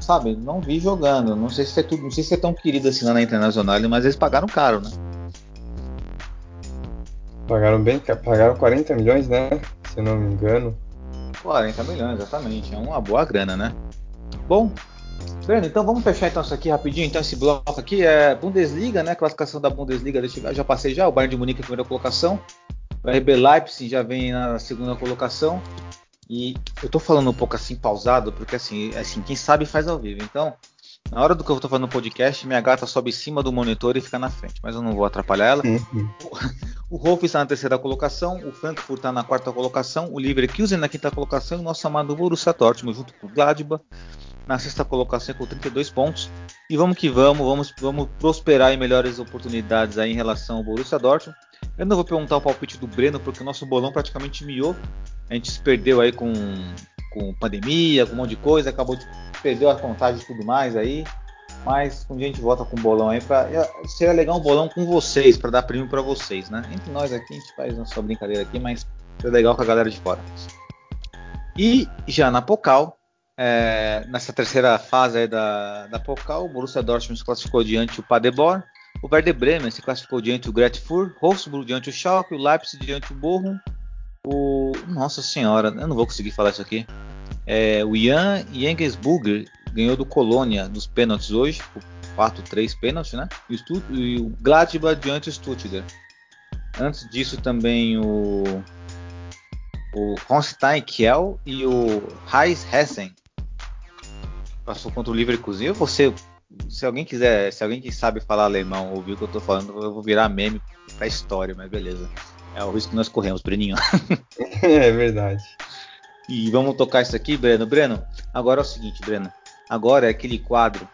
sabe, não vi jogando. Não sei se é tudo, não sei se é tão querido assim lá na Internacional, mas eles pagaram caro, né? Pagaram bem, pagaram 40 milhões, né? Se eu não me engano. 40 milhões, exatamente. É uma boa grana, né? Bom, Breno, então vamos fechar então isso aqui rapidinho. Então esse bloco aqui é Bundesliga, né? Classificação da Bundesliga, deixa eu já passei já. O Bayern de Munique primeira colocação. O RB Leipzig já vem na segunda colocação. E eu tô falando um pouco assim pausado, porque assim, assim, quem sabe faz ao vivo. Então, na hora do que eu tô fazendo o podcast, minha gata sobe em cima do monitor e fica na frente, mas eu não vou atrapalhar ela. O Rolf está na terceira colocação, o Frankfurt está na quarta colocação, o Leverkusen na quinta colocação e o nosso amado Borussia Dortmund junto com o Gladbach na sexta colocação com 32 pontos. E vamos que vamos, vamos, vamos prosperar em melhores oportunidades aí em relação ao Borussia Dortmund. Eu não vou perguntar o palpite do Breno, porque o nosso bolão praticamente miou. A gente se perdeu aí com, com pandemia, com um monte de coisa, acabou de perdeu a contagem e tudo mais aí. Mas um dia a gente volta com o bolão aí para seria legal um bolão com vocês para dar prêmio para vocês, né? Entre nós aqui a gente faz nossa brincadeira aqui, mas é legal com a galera de fora. E já na Pocal, é, nessa terceira fase da, da Pocal, o Borussia Dortmund se classificou diante o Paderborn, o Werder Bremen se classificou diante o Gretfurt, Wolfsburg diante o Schalke, o Leipzig diante o Bochum, o nossa senhora, eu não vou conseguir falar isso aqui. É, o Jan Jengensburger ganhou do Colônia nos pênaltis hoje, por 4-3 pênaltis, né? E o, Stutt e o Gladbach diante do Stuttgart. Antes disso também o o Honstein Kiel e o Heis Hessen passou contra o Leverkusen. Você, se alguém quiser, se alguém que sabe falar alemão ouvir o que eu tô falando, eu vou virar meme pra história, mas beleza. É o risco que nós corremos, Breninho. é verdade. E vamos tocar isso aqui, Breno. Breno, agora é o seguinte, Breno. Agora é aquele quadro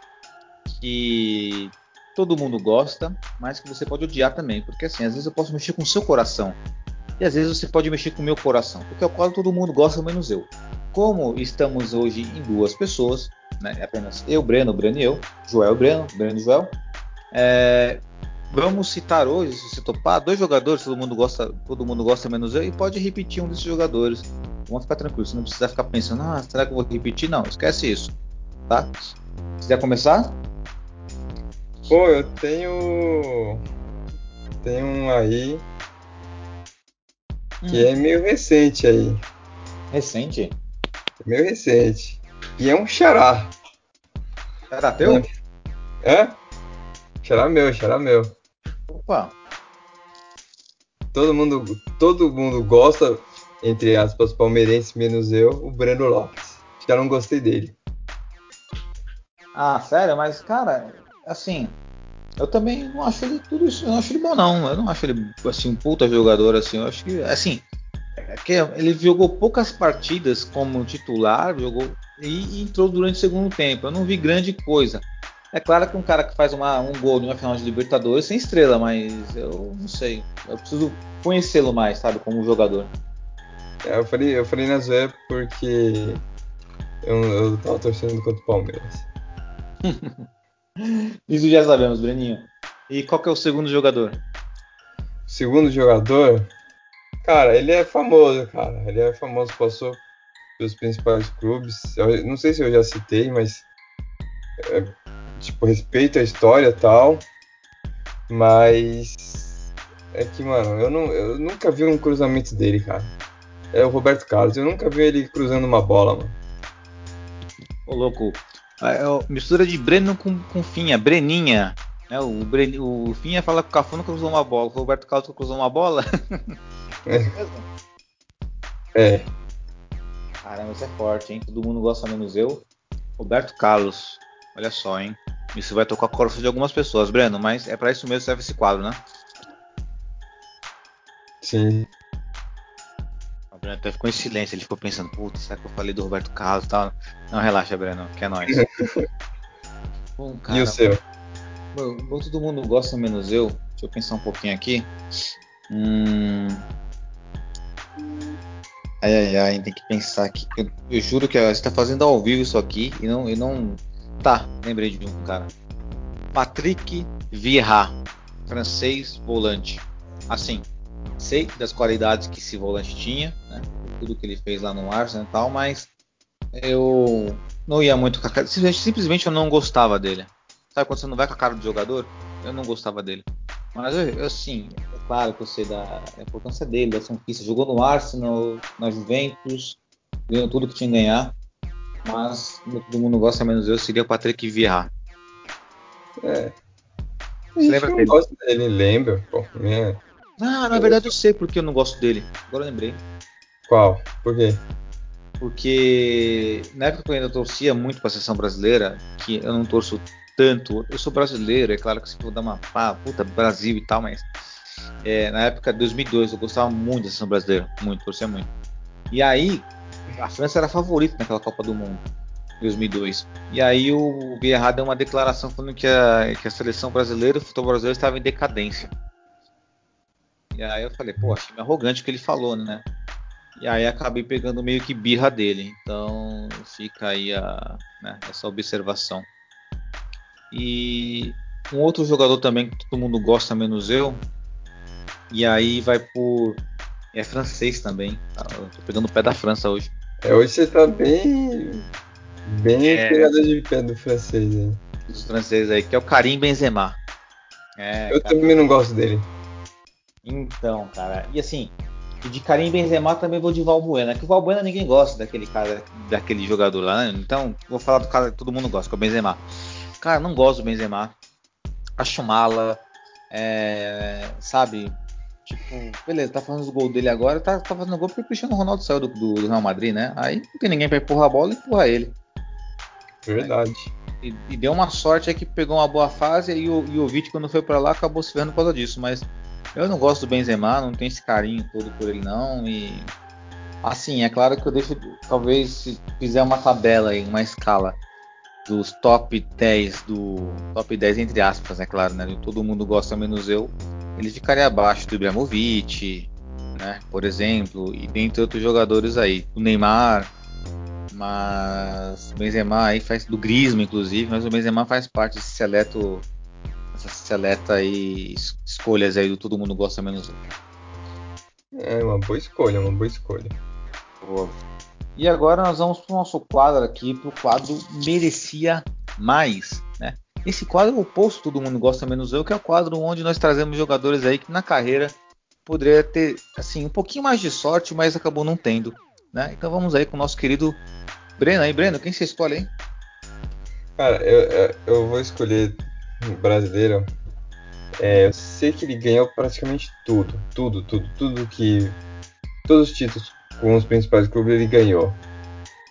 que todo mundo gosta, mas que você pode odiar também. Porque assim, às vezes eu posso mexer com o seu coração. E às vezes você pode mexer com o meu coração. Porque é o quadro todo mundo gosta, menos eu. Como estamos hoje em duas pessoas, né? É apenas eu, Breno, Breno e eu, Joel, Breno, Breno e Joel. É, vamos citar hoje, se você topar, dois jogadores, todo mundo gosta, todo mundo gosta menos eu, e pode repetir um desses jogadores. Vamos ficar tranquilo, você não precisa ficar pensando, ah, será que eu vou repetir? Não, esquece isso. Tá? Quiser começar? Pô, eu tenho. Tem um aí. Que hum. é meio recente aí. Recente? Meio recente. E é um xará. Era teu? É? Xará meu, xará meu. Opa. Todo mundo, todo mundo gosta, entre aspas, palmeirense, menos eu, o Breno Lopes. Já não gostei dele. Ah, sério? Mas, cara, assim, eu também não acho ele tudo isso, eu não acho ele bom não. Eu não acho ele assim um puta jogador assim. Eu acho que assim, é ele jogou poucas partidas como titular, jogou e entrou durante o segundo tempo. Eu não vi grande coisa. É claro que um cara que faz uma, um gol numa final de Libertadores sem estrela, mas eu não sei. Eu preciso conhecê-lo mais, sabe, como jogador. É, eu falei, eu falei na Zé porque eu, eu tava torcendo contra o Palmeiras. Isso já sabemos, Breninho. E qual que é o segundo jogador? O segundo jogador, cara, ele é famoso, cara. Ele é famoso, passou pelos principais clubes. Eu não sei se eu já citei, mas é, tipo respeito a história e tal. Mas é que, mano, eu, não, eu nunca vi um cruzamento dele, cara. É o Roberto Carlos. Eu nunca vi ele cruzando uma bola, mano. Ô, louco. É, mistura de Breno com, com Finha, Breninha. É, o, o Finha fala que o Cafu nunca cruzou uma bola. O Roberto Carlos cruzou uma bola. é. é. Caramba, isso é forte, hein? Todo mundo gosta menos eu. Roberto Carlos. Olha só, hein? Isso vai tocar o coração de algumas pessoas, Breno, mas é para isso mesmo que serve esse quadro, né? Sim. O Breno até ficou em silêncio, ele ficou pensando, putz, será que eu falei do Roberto Carlos e tal? Não, relaxa, Breno, que é nóis. Bom, cara, e o seu? Bom, todo mundo gosta menos eu. Deixa eu pensar um pouquinho aqui. Hum... Ai, ai, ai, tem que pensar aqui. Eu, eu juro que você está fazendo ao vivo isso aqui e não, e não. Tá, lembrei de um cara. Patrick Vieira, francês volante. Assim, sei das qualidades que esse volante tinha, né? Tudo que ele fez lá no Arsenal e tal, mas eu não ia muito com a cara. Simplesmente eu não gostava dele. Sabe quando você não vai com a cara do jogador? Eu não gostava dele. Mas assim, é claro que eu sei da importância dele, das conquistas. Jogou no Arsenal, na Juventus, ganhou tudo que tinha que ganhar. Mas todo mundo gosta menos eu, seria o Patrick Vieira. É. Você lembra dele? gosto dele, lembra? Pô, é. Ah, na verdade eu sei porque eu não gosto dele. Agora eu lembrei. Qual? Por quê? Porque na época que eu ainda torcia muito para a seleção brasileira, que eu não torço tanto. Eu sou brasileiro, é claro que se for dar uma pá, puta, Brasil e tal, mas é, na época de 2002 eu gostava muito da seleção brasileira, muito, torcia muito. E aí, a França era favorita naquela Copa do Mundo, 2002. E aí o Vieira deu uma declaração falando que a, que a seleção brasileira, o futebol brasileiro estava em decadência. E aí eu falei, pô, achei arrogante o que ele falou, né? E aí acabei pegando meio que birra dele. Então fica aí a, né, essa observação. E um outro jogador também que todo mundo gosta, menos eu. E aí vai por. É francês também. Tá? Tô pegando o pé da França hoje. É, hoje você tá bem. Bem é, pegada de pé do francês aí. Dos franceses aí, que é o Karim Benzema. É, eu cara. também não gosto dele. Então, cara. E assim, de Karim Benzema também vou de Valbuena. Que o Valbuena ninguém gosta daquele cara, daquele jogador lá, né? Então, vou falar do cara que todo mundo gosta, que é o Benzema. Cara, não gosto do Benzema. Acho mala. É, sabe? Tipo, beleza, tá fazendo os gols dele agora, tá, tá fazendo gol porque o Cristiano Ronaldo saiu do, do, do, Real Madrid, né? Aí não tem ninguém pra empurrar a bola, empurra ele. Verdade. E, e, deu uma sorte aí que pegou uma boa fase e o, e o Vite, quando foi para lá, acabou se vendo por causa disso. Mas eu não gosto do Benzema, não tenho esse carinho todo por ele, não. E assim, é claro que eu deixo, talvez, se fizer uma tabela aí, uma escala dos top 10 do top 10 entre aspas, é claro, né? Todo mundo gosta menos eu. Ele ficaria abaixo do Ibrahimovic, né? Por exemplo, e dentre outros jogadores aí, o Neymar, mas o Benzema aí faz do Griezmann inclusive, mas o Benzema faz parte desse seleto essa seleta aí escolhas aí do todo mundo gosta menos eu. É uma boa escolha, uma boa escolha. Boa. E agora nós vamos para o nosso quadro aqui, para o quadro Merecia Mais. Né? Esse quadro é o oposto, todo mundo gosta menos eu, que é o quadro onde nós trazemos jogadores aí que na carreira poderia ter assim um pouquinho mais de sorte, mas acabou não tendo. Né? Então vamos aí com o nosso querido Breno aí, Breno, quem você escolhe aí? Cara, eu, eu, vou escolher um brasileiro. É, eu sei que ele ganhou praticamente tudo, tudo, tudo, tudo que. Todos os títulos com os principais clubes ele ganhou.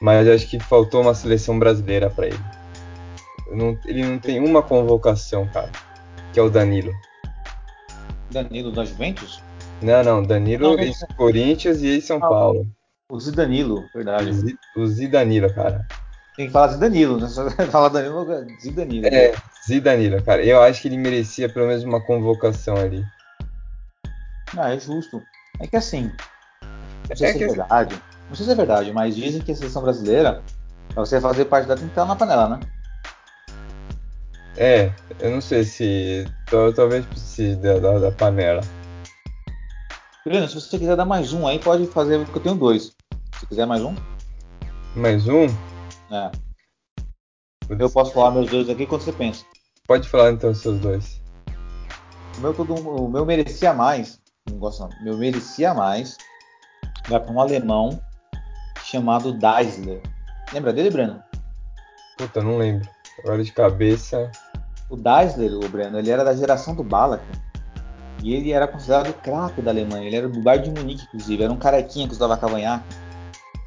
Mas acho que faltou uma seleção brasileira para ele. Não, ele não tem uma convocação, cara. Que é o Danilo. Danilo da Juventus? Não, não, Danilo não, ex Corinthians e ex São ah, Paulo. O Zidanilo, verdade. O Zidanilo, cara. Tem que falar Zidanilo, né? Só falar Danilo, Zidanilo. É, Zidanilo, cara. Eu acho que ele merecia pelo menos uma convocação ali. Ah, é justo. É que assim, não sei é se é verdade. Não sei se é verdade, mas dizem que a seleção brasileira, pra você fazer parte da tem que estar na panela, né? É, eu não sei se. Talvez precise da, da, da panela. Breno, se você quiser dar mais um aí, pode fazer, porque eu tenho dois. Se quiser mais um? Mais um? É. Eu posso falar meus dois aqui quando você pensa. Pode falar então os seus dois. O meu, todo, o meu merecia mais. Não gosto não. O meu merecia mais. Vai para um alemão chamado Deisler. Lembra dele, Breno? Puta, não lembro. Agora de cabeça. O Deisler, o Breno, ele era da geração do Ballack. E ele era considerado o craque da Alemanha. Ele era do Bayern de Munique, inclusive. Era um carequinha que usava cavanhaque.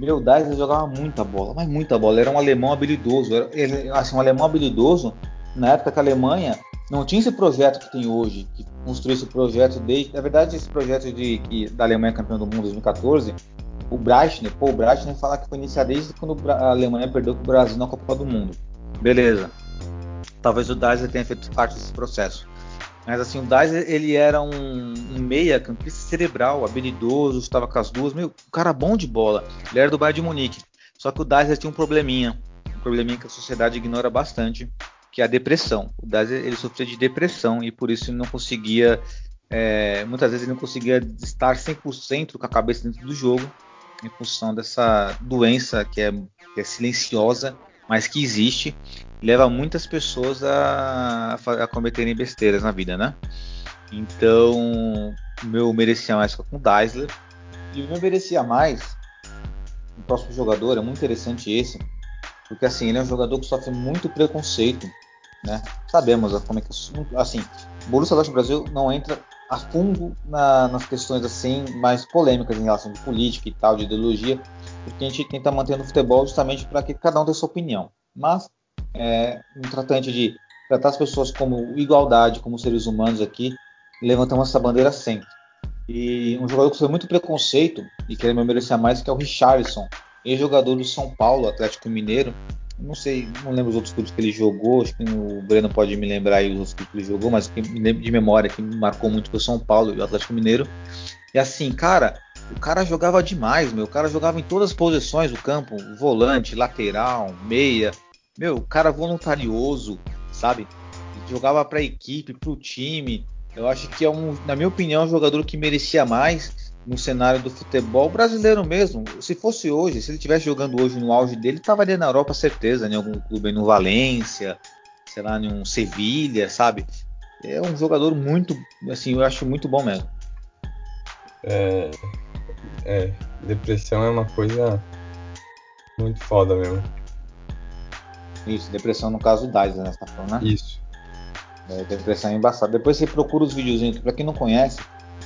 Meu, o Deisler jogava muita bola, mas muita bola. Era um alemão habilidoso. Era, ele, assim, um alemão habilidoso na época que a Alemanha não tinha esse projeto que tem hoje, que construiu esse projeto desde. Na verdade, esse projeto de que da Alemanha campeã do mundo em 2014 o Breitner, o Breitner fala que foi iniciado desde quando a Alemanha perdeu para o Brasil na Copa do Mundo. Beleza. Talvez o Deiser tenha feito parte desse processo. Mas assim, o Deiser, ele era um, um meia campista cerebral, habilidoso, estava com as duas, meio, um cara bom de bola. Ele era do Bayern de Munique. Só que o Deiser tinha um probleminha, um probleminha que a sociedade ignora bastante, que é a depressão. O Deiser, ele sofria de depressão e por isso ele não conseguia, é, muitas vezes ele não conseguia estar 100% com a cabeça dentro do jogo em função dessa doença que é, que é silenciosa, mas que existe, leva muitas pessoas a, a cometerem besteiras na vida, né? Então, meu merecia mais com o Deisler. E o meu merecia mais, o próximo jogador, é muito interessante esse, porque assim, ele é um jogador que sofre muito preconceito, né? Sabemos como é que assim, Borussia Dortmund Brasil não entra a fundo na, nas questões assim mais polêmicas em relação de política e tal, de ideologia, porque a gente tenta manter no futebol justamente para que cada um tenha sua opinião. Mas é, um tratante de tratar as pessoas como igualdade, como seres humanos aqui, levantamos essa bandeira sempre. E um jogador que foi muito preconceito e que ele me merecia mais, que é o Richarlison, ex-jogador do São Paulo, Atlético Mineiro, não sei, não lembro os outros clubes que ele jogou, acho que o Breno pode me lembrar aí os outros clubes que ele jogou, mas de memória que me marcou muito foi o São Paulo e o Atlético Mineiro. E assim, cara, o cara jogava demais, meu. O cara jogava em todas as posições do campo, volante, lateral, meia. Meu, o cara voluntarioso, sabe? Jogava para a equipe, para o time. Eu acho que é um, na minha opinião, um jogador que merecia mais no cenário do futebol brasileiro mesmo. Se fosse hoje, se ele estivesse jogando hoje no auge dele, estava ali na Europa, certeza, em algum clube no Valência, sei lá, em um Sevilha, sabe? É um jogador muito, assim, eu acho muito bom mesmo. É, é depressão é uma coisa muito foda mesmo. Isso, depressão no caso do Dyson, né? Você tá falando, né? Isso. É, depressão é embaçada. Depois você procura os videozinhos, pra quem não conhece,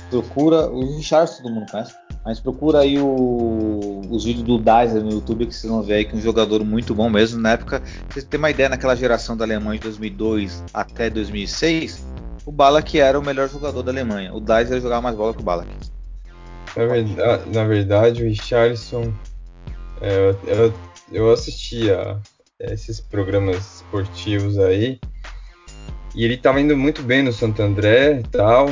procura. O Richard todo mundo conhece. Mas procura aí o, os vídeos do Dyser no YouTube que vocês vão ver aí que é um jogador muito bom mesmo. Na época, vocês terem uma ideia, naquela geração da Alemanha de 2002 até 2006, o Ballack era o melhor jogador da Alemanha. O Dyser jogava mais bola que o Ballack. Na verdade, na verdade o Richardson, é, eu, eu assistia esses programas esportivos aí e ele estava indo muito bem no Santo André e tal.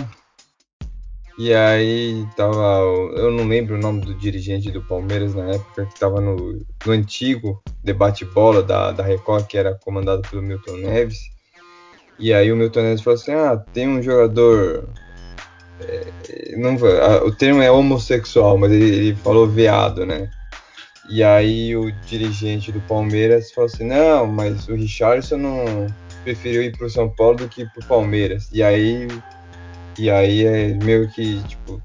E aí tava. Eu não lembro o nome do dirigente do Palmeiras na época, que estava no, no antigo debate bola da, da Record, que era comandado pelo Milton Neves. E aí o Milton Neves falou assim: ah, tem um jogador. É, não, o termo é homossexual, mas ele, ele falou veado, né? E aí o dirigente do Palmeiras falou assim: não, mas o Richardson não preferiu ir pro São Paulo do que pro Palmeiras. E aí e aí é meio que, tipo,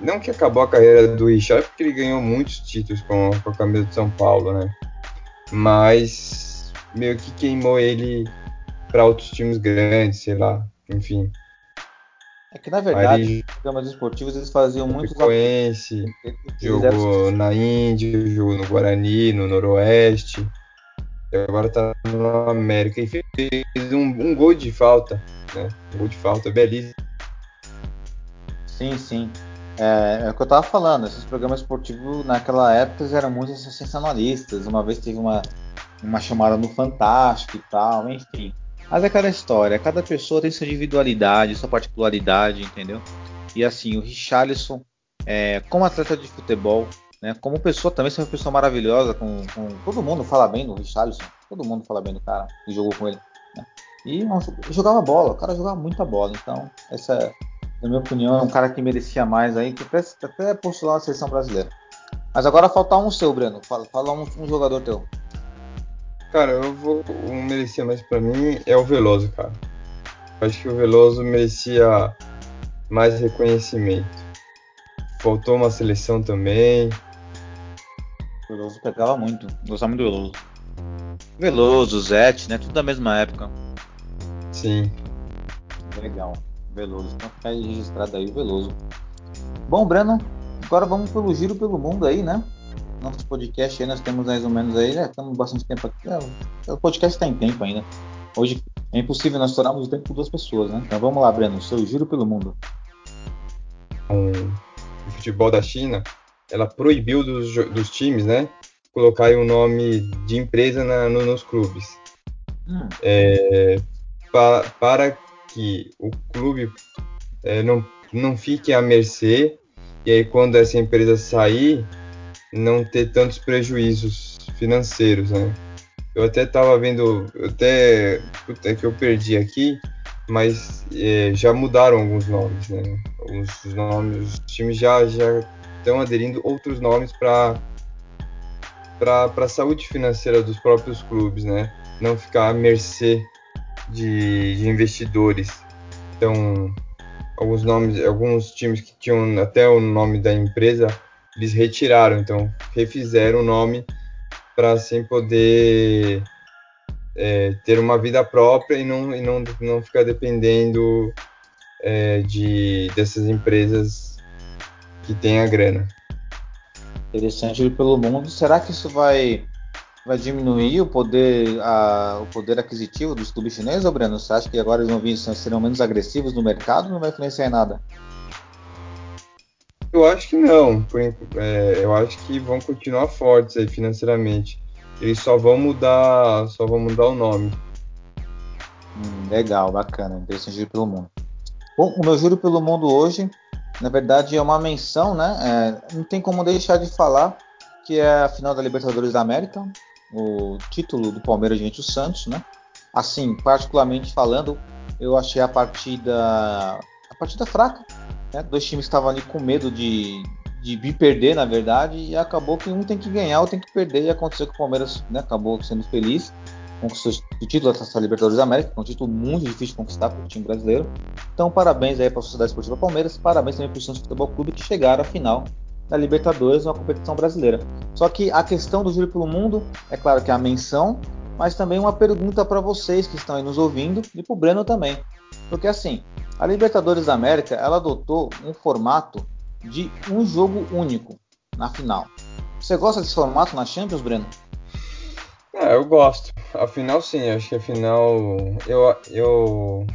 não que acabou a carreira do Richard, porque ele ganhou muitos títulos com, com a camisa de São Paulo, né? mas meio que queimou ele para outros times grandes, sei lá, enfim. É que na verdade, Aí, os programas esportivos eles faziam muito. Frequency, jogou na Índia, jogou no Guarani, no Noroeste. E agora tá no América e fez um, um gol de falta, né? Um gol de falta belíssimo. Sim, sim. É, é, o que eu tava falando, esses programas esportivos naquela época eram muito sensacionalistas. Uma vez teve uma, uma chamada no Fantástico e tal, enfim. Mas é aquela história, cada pessoa tem sua individualidade, sua particularidade, entendeu? E assim, o Richarlison, é, como atleta de futebol, né, como pessoa também, é uma pessoa maravilhosa, com, com, todo mundo fala bem do Richarlison, todo mundo fala bem do cara que jogou com ele. Né? E jogava bola, o cara jogava muita bola, então essa, na minha opinião, é um cara que merecia mais aí, que até, até postular na seleção brasileira. Mas agora falta um seu, Breno, fala, fala um, um jogador teu. Cara, eu vou. Um merecia mais para mim é o Veloso, cara. Acho que o Veloso merecia mais reconhecimento. Faltou uma seleção também. O Veloso pegava muito. Gostava muito do Veloso. Veloso, Zete, né? Tudo da mesma época. Sim. Legal. Veloso. Então fica registrado aí o Veloso. Bom, Breno, agora vamos pelo giro pelo mundo aí, né? nosso podcast aí nós temos mais ou menos aí, né? Estamos bastante tempo aqui. É, o podcast está em tempo ainda. Hoje é impossível nós estourarmos o tempo com duas pessoas, né? Então vamos lá, Breno, seu giro pelo mundo. O futebol da China, ela proibiu dos, dos times, né? Colocar o um nome de empresa na, no, nos clubes. Hum. É, pa, para que o clube é, não, não fique à mercê e aí quando essa empresa sair não ter tantos prejuízos financeiros, né? Eu até estava vendo, até é que eu perdi aqui, mas é, já mudaram alguns nomes, né? Alguns nomes, os times já já estão aderindo outros nomes para para a saúde financeira dos próprios clubes, né? Não ficar à mercê de, de investidores. Então, alguns nomes, alguns times que tinham até o nome da empresa eles retiraram, então refizeram o nome para assim poder é, ter uma vida própria e não, e não, não ficar dependendo é, de dessas empresas que têm a grana. Interessante pelo mundo. Será que isso vai vai diminuir o poder a, o poder aquisitivo dos clubes chineses, ou Breno? Você acha que agora eles vão vir serão menos agressivos no mercado? Não vai influenciar em nada? Eu acho que não. É, eu acho que vão continuar fortes aí financeiramente. Eles só vão mudar, só vão mudar o nome. Hum, legal, bacana. Interessante giro pelo mundo. Bom, o meu juro pelo mundo hoje, na verdade, é uma menção, né? É, não tem como deixar de falar que é a final da Libertadores da América, o título do Palmeiras diante do Santos, né? Assim, particularmente falando, eu achei a partida a partida fraca, né? Dois times estavam ali com medo de, de vir perder, na verdade, e acabou que um tem que ganhar, outro tem que perder, e aconteceu que o Palmeiras né, acabou sendo feliz, conquistou o título da Libertadores da América, que é um título muito difícil de conquistar para o time brasileiro. Então, parabéns aí para a Sociedade Esportiva Palmeiras, parabéns também para o Santos Futebol Clube, que chegaram à final da Libertadores, uma competição brasileira. Só que a questão do Júlio pelo Mundo, é claro que é a menção, mas também uma pergunta para vocês que estão aí nos ouvindo e para o Breno também. Porque assim, a Libertadores da América ela adotou um formato de um jogo único na final. Você gosta desse formato na Champions, Breno? É, eu gosto. Afinal, sim. Acho que a final, eu, eu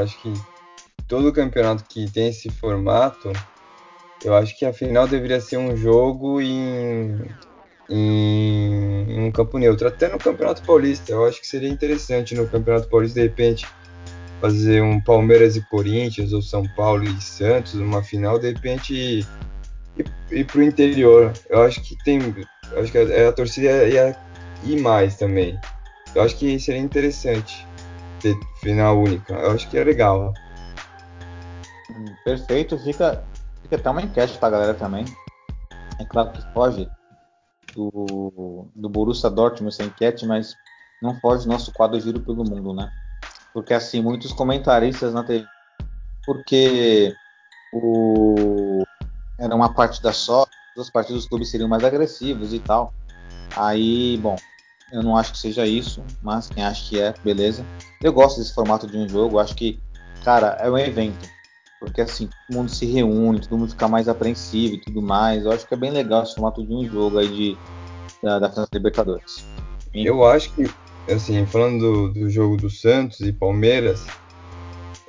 acho que todo campeonato que tem esse formato, eu acho que a final deveria ser um jogo em, em, em um campo neutro. Até no Campeonato Paulista, eu acho que seria interessante no Campeonato Paulista de repente fazer um Palmeiras e Corinthians ou São Paulo e Santos, uma final, de repente ir, ir pro interior. Eu acho que tem. Acho que a, a torcida ia ir mais também. Eu acho que seria interessante ter final única. Eu acho que é legal. Perfeito, fica, fica até uma enquete pra galera também. É claro que foge do, do Borussia Dortmund essa enquete, mas não foge do nosso quadro Giro pelo Mundo, né? porque assim muitos comentaristas na TV, porque o era uma partida só, os partidos dos clubes seriam mais agressivos e tal. Aí, bom, Eu não acho que seja isso, mas quem acha que é, beleza. Eu gosto desse formato de um jogo, acho que, cara, é um evento. Porque assim, todo mundo se reúne, todo mundo fica mais apreensivo e tudo mais. Eu acho que é bem legal esse formato de um jogo aí de, da, da França Libertadores. Eu acho que, assim, falando do, do jogo do Santos e Palmeiras,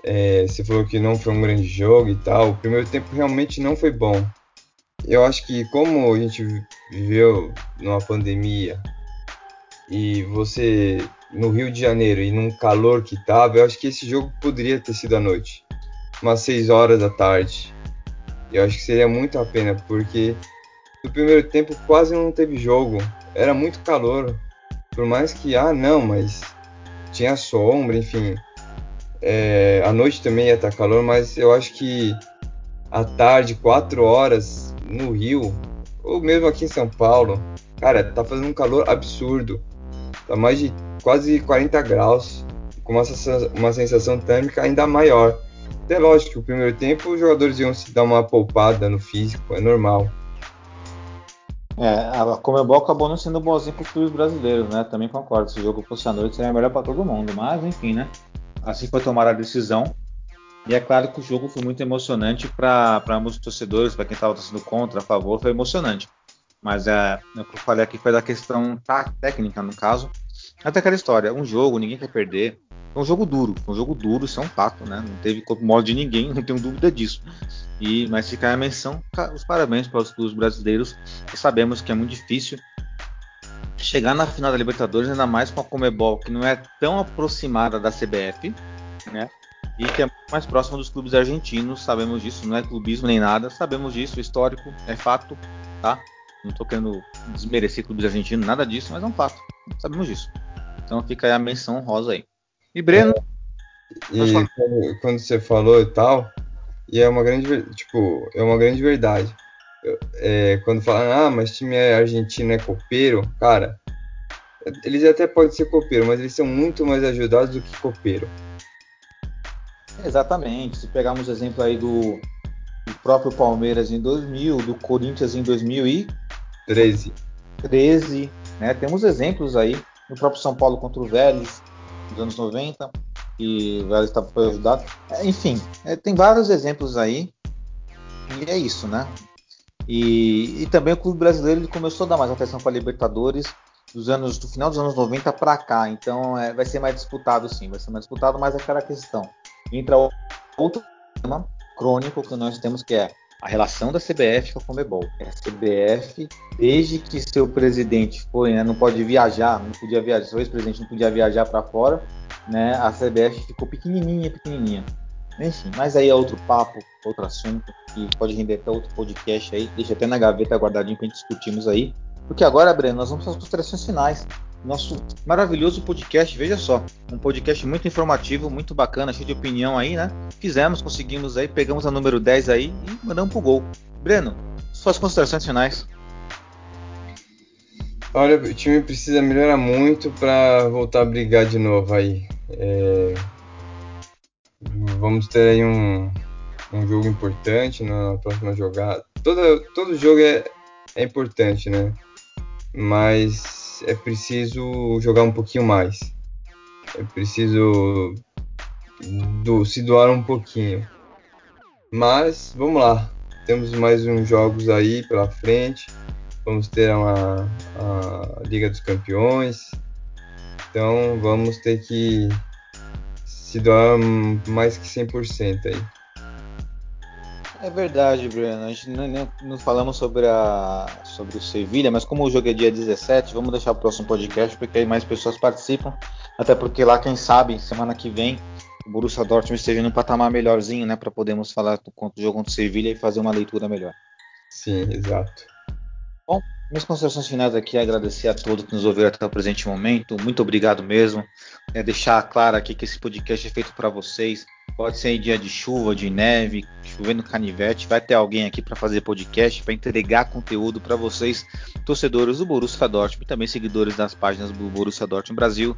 é, você falou que não foi um grande jogo e tal. O primeiro tempo realmente não foi bom. Eu acho que como a gente viveu numa pandemia e você no Rio de Janeiro e num calor que tava, eu acho que esse jogo poderia ter sido à noite, umas 6 horas da tarde. Eu acho que seria muito a pena, porque no primeiro tempo quase não teve jogo, era muito calor. Por mais que, ah, não, mas tinha sombra, enfim. É, noite também ia estar calor, mas eu acho que à tarde, 4 horas no Rio, ou mesmo aqui em São Paulo, cara, tá fazendo um calor absurdo. Tá mais de quase 40 graus, com uma sensação, uma sensação térmica ainda maior. É lógico que o primeiro tempo os jogadores iam se dar uma poupada no físico, é normal. É, a Comebol acabou não sendo bonzinho para os clubes brasileiros, né? Também concordo. Se o jogo fosse à noite seria melhor para todo mundo, mas enfim, né? Assim foi tomada a decisão. E é claro que o jogo foi muito emocionante para ambos os torcedores, para quem estava torcendo contra, a favor, foi emocionante. Mas é, o que eu falei aqui foi da questão tá, técnica, no caso. Até aquela história, um jogo, ninguém quer perder. Foi um jogo duro, um jogo duro, isso é um fato, né? Não teve modo de ninguém, não tenho dúvida disso. E, mas fica a menção, os parabéns para os clubes brasileiros, sabemos que é muito difícil chegar na final da Libertadores, ainda mais com a Comebol, que não é tão aproximada da CBF, né? E que é mais próxima dos clubes argentinos, sabemos disso, não é clubismo nem nada, sabemos disso, histórico, é fato, tá? Não estou querendo desmerecer clubes argentinos, nada disso, mas é um fato. Sabemos disso. Então fica aí a menção honrosa aí. E Breno. E quando, quando, você falou e tal, e é uma grande, tipo, é uma grande verdade. É, quando falam, ah, mas time argentino é copeiro, cara, eles até podem ser copeiro, mas eles são muito mais ajudados do que copeiro. Exatamente. Se pegarmos o exemplo aí do, do próprio Palmeiras em 2000, do Corinthians em 2000 e 13. 13, né? Temos exemplos aí no próprio São Paulo contra o Vélez nos anos 90 e o Vélez estava foi ajudado. É, enfim, é, tem vários exemplos aí e é isso, né? E, e também o clube brasileiro começou a dar mais atenção para Libertadores dos anos do final dos anos 90 para cá, então é, vai ser mais disputado sim, vai ser mais disputado, mas é aquela questão entra outro tema crônico que nós temos que é a relação da CBF com a Comebol. A CBF, desde que seu presidente foi, né, não pode viajar, não podia viajar, seu ex-presidente não podia viajar para fora, né, a CBF ficou pequenininha, pequenininha. Enfim, mas aí é outro papo, outro assunto, que pode render até outro podcast aí, deixa até na gaveta guardadinho para gente discutirmos aí. Porque agora, Breno, nós vamos para as considerações finais nosso maravilhoso podcast. Veja só, um podcast muito informativo, muito bacana, cheio de opinião aí, né? Fizemos, conseguimos aí, pegamos a número 10 aí e mandamos pro gol. Breno, suas considerações finais. Olha, o time precisa melhorar muito para voltar a brigar de novo aí. É... Vamos ter aí um, um jogo importante na próxima jogada. Todo, todo jogo é, é importante, né? Mas é preciso jogar um pouquinho mais. É preciso do, se doar um pouquinho. Mas vamos lá. Temos mais uns jogos aí pela frente. Vamos ter uma, a Liga dos Campeões. Então vamos ter que se doar mais que 100% aí. É verdade, Breno. A gente não, não, falamos sobre, a, sobre o Sevilha, mas como o jogo é dia 17, vamos deixar o próximo podcast, porque aí mais pessoas participam. Até porque lá, quem sabe, semana que vem, o Borussia Dortmund esteja num patamar melhorzinho, né? Para podermos falar do, do jogo contra o Sevilha e fazer uma leitura melhor. Sim, exato. Bom, minhas considerações finais aqui é agradecer a todos que nos ouviram até o presente momento. Muito obrigado mesmo. É deixar claro aqui que esse podcast é feito para vocês Pode ser em dia de chuva, de neve, chovendo canivete, vai ter alguém aqui para fazer podcast, para entregar conteúdo para vocês, torcedores do Borussia Dortmund, também seguidores das páginas do Borussia Dortmund Brasil,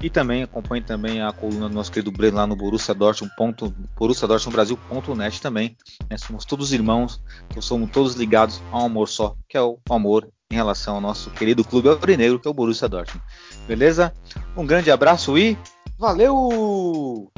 e também acompanhe também a coluna do nosso querido Breno lá no Borussia Dortmund, ponto, Borussia Dortmund Brasil.net também. Né? Somos todos irmãos, então somos todos ligados a um amor só, que é o amor em relação ao nosso querido clube aurinegro, que é o Borussia Dortmund. Beleza? Um grande abraço e valeu!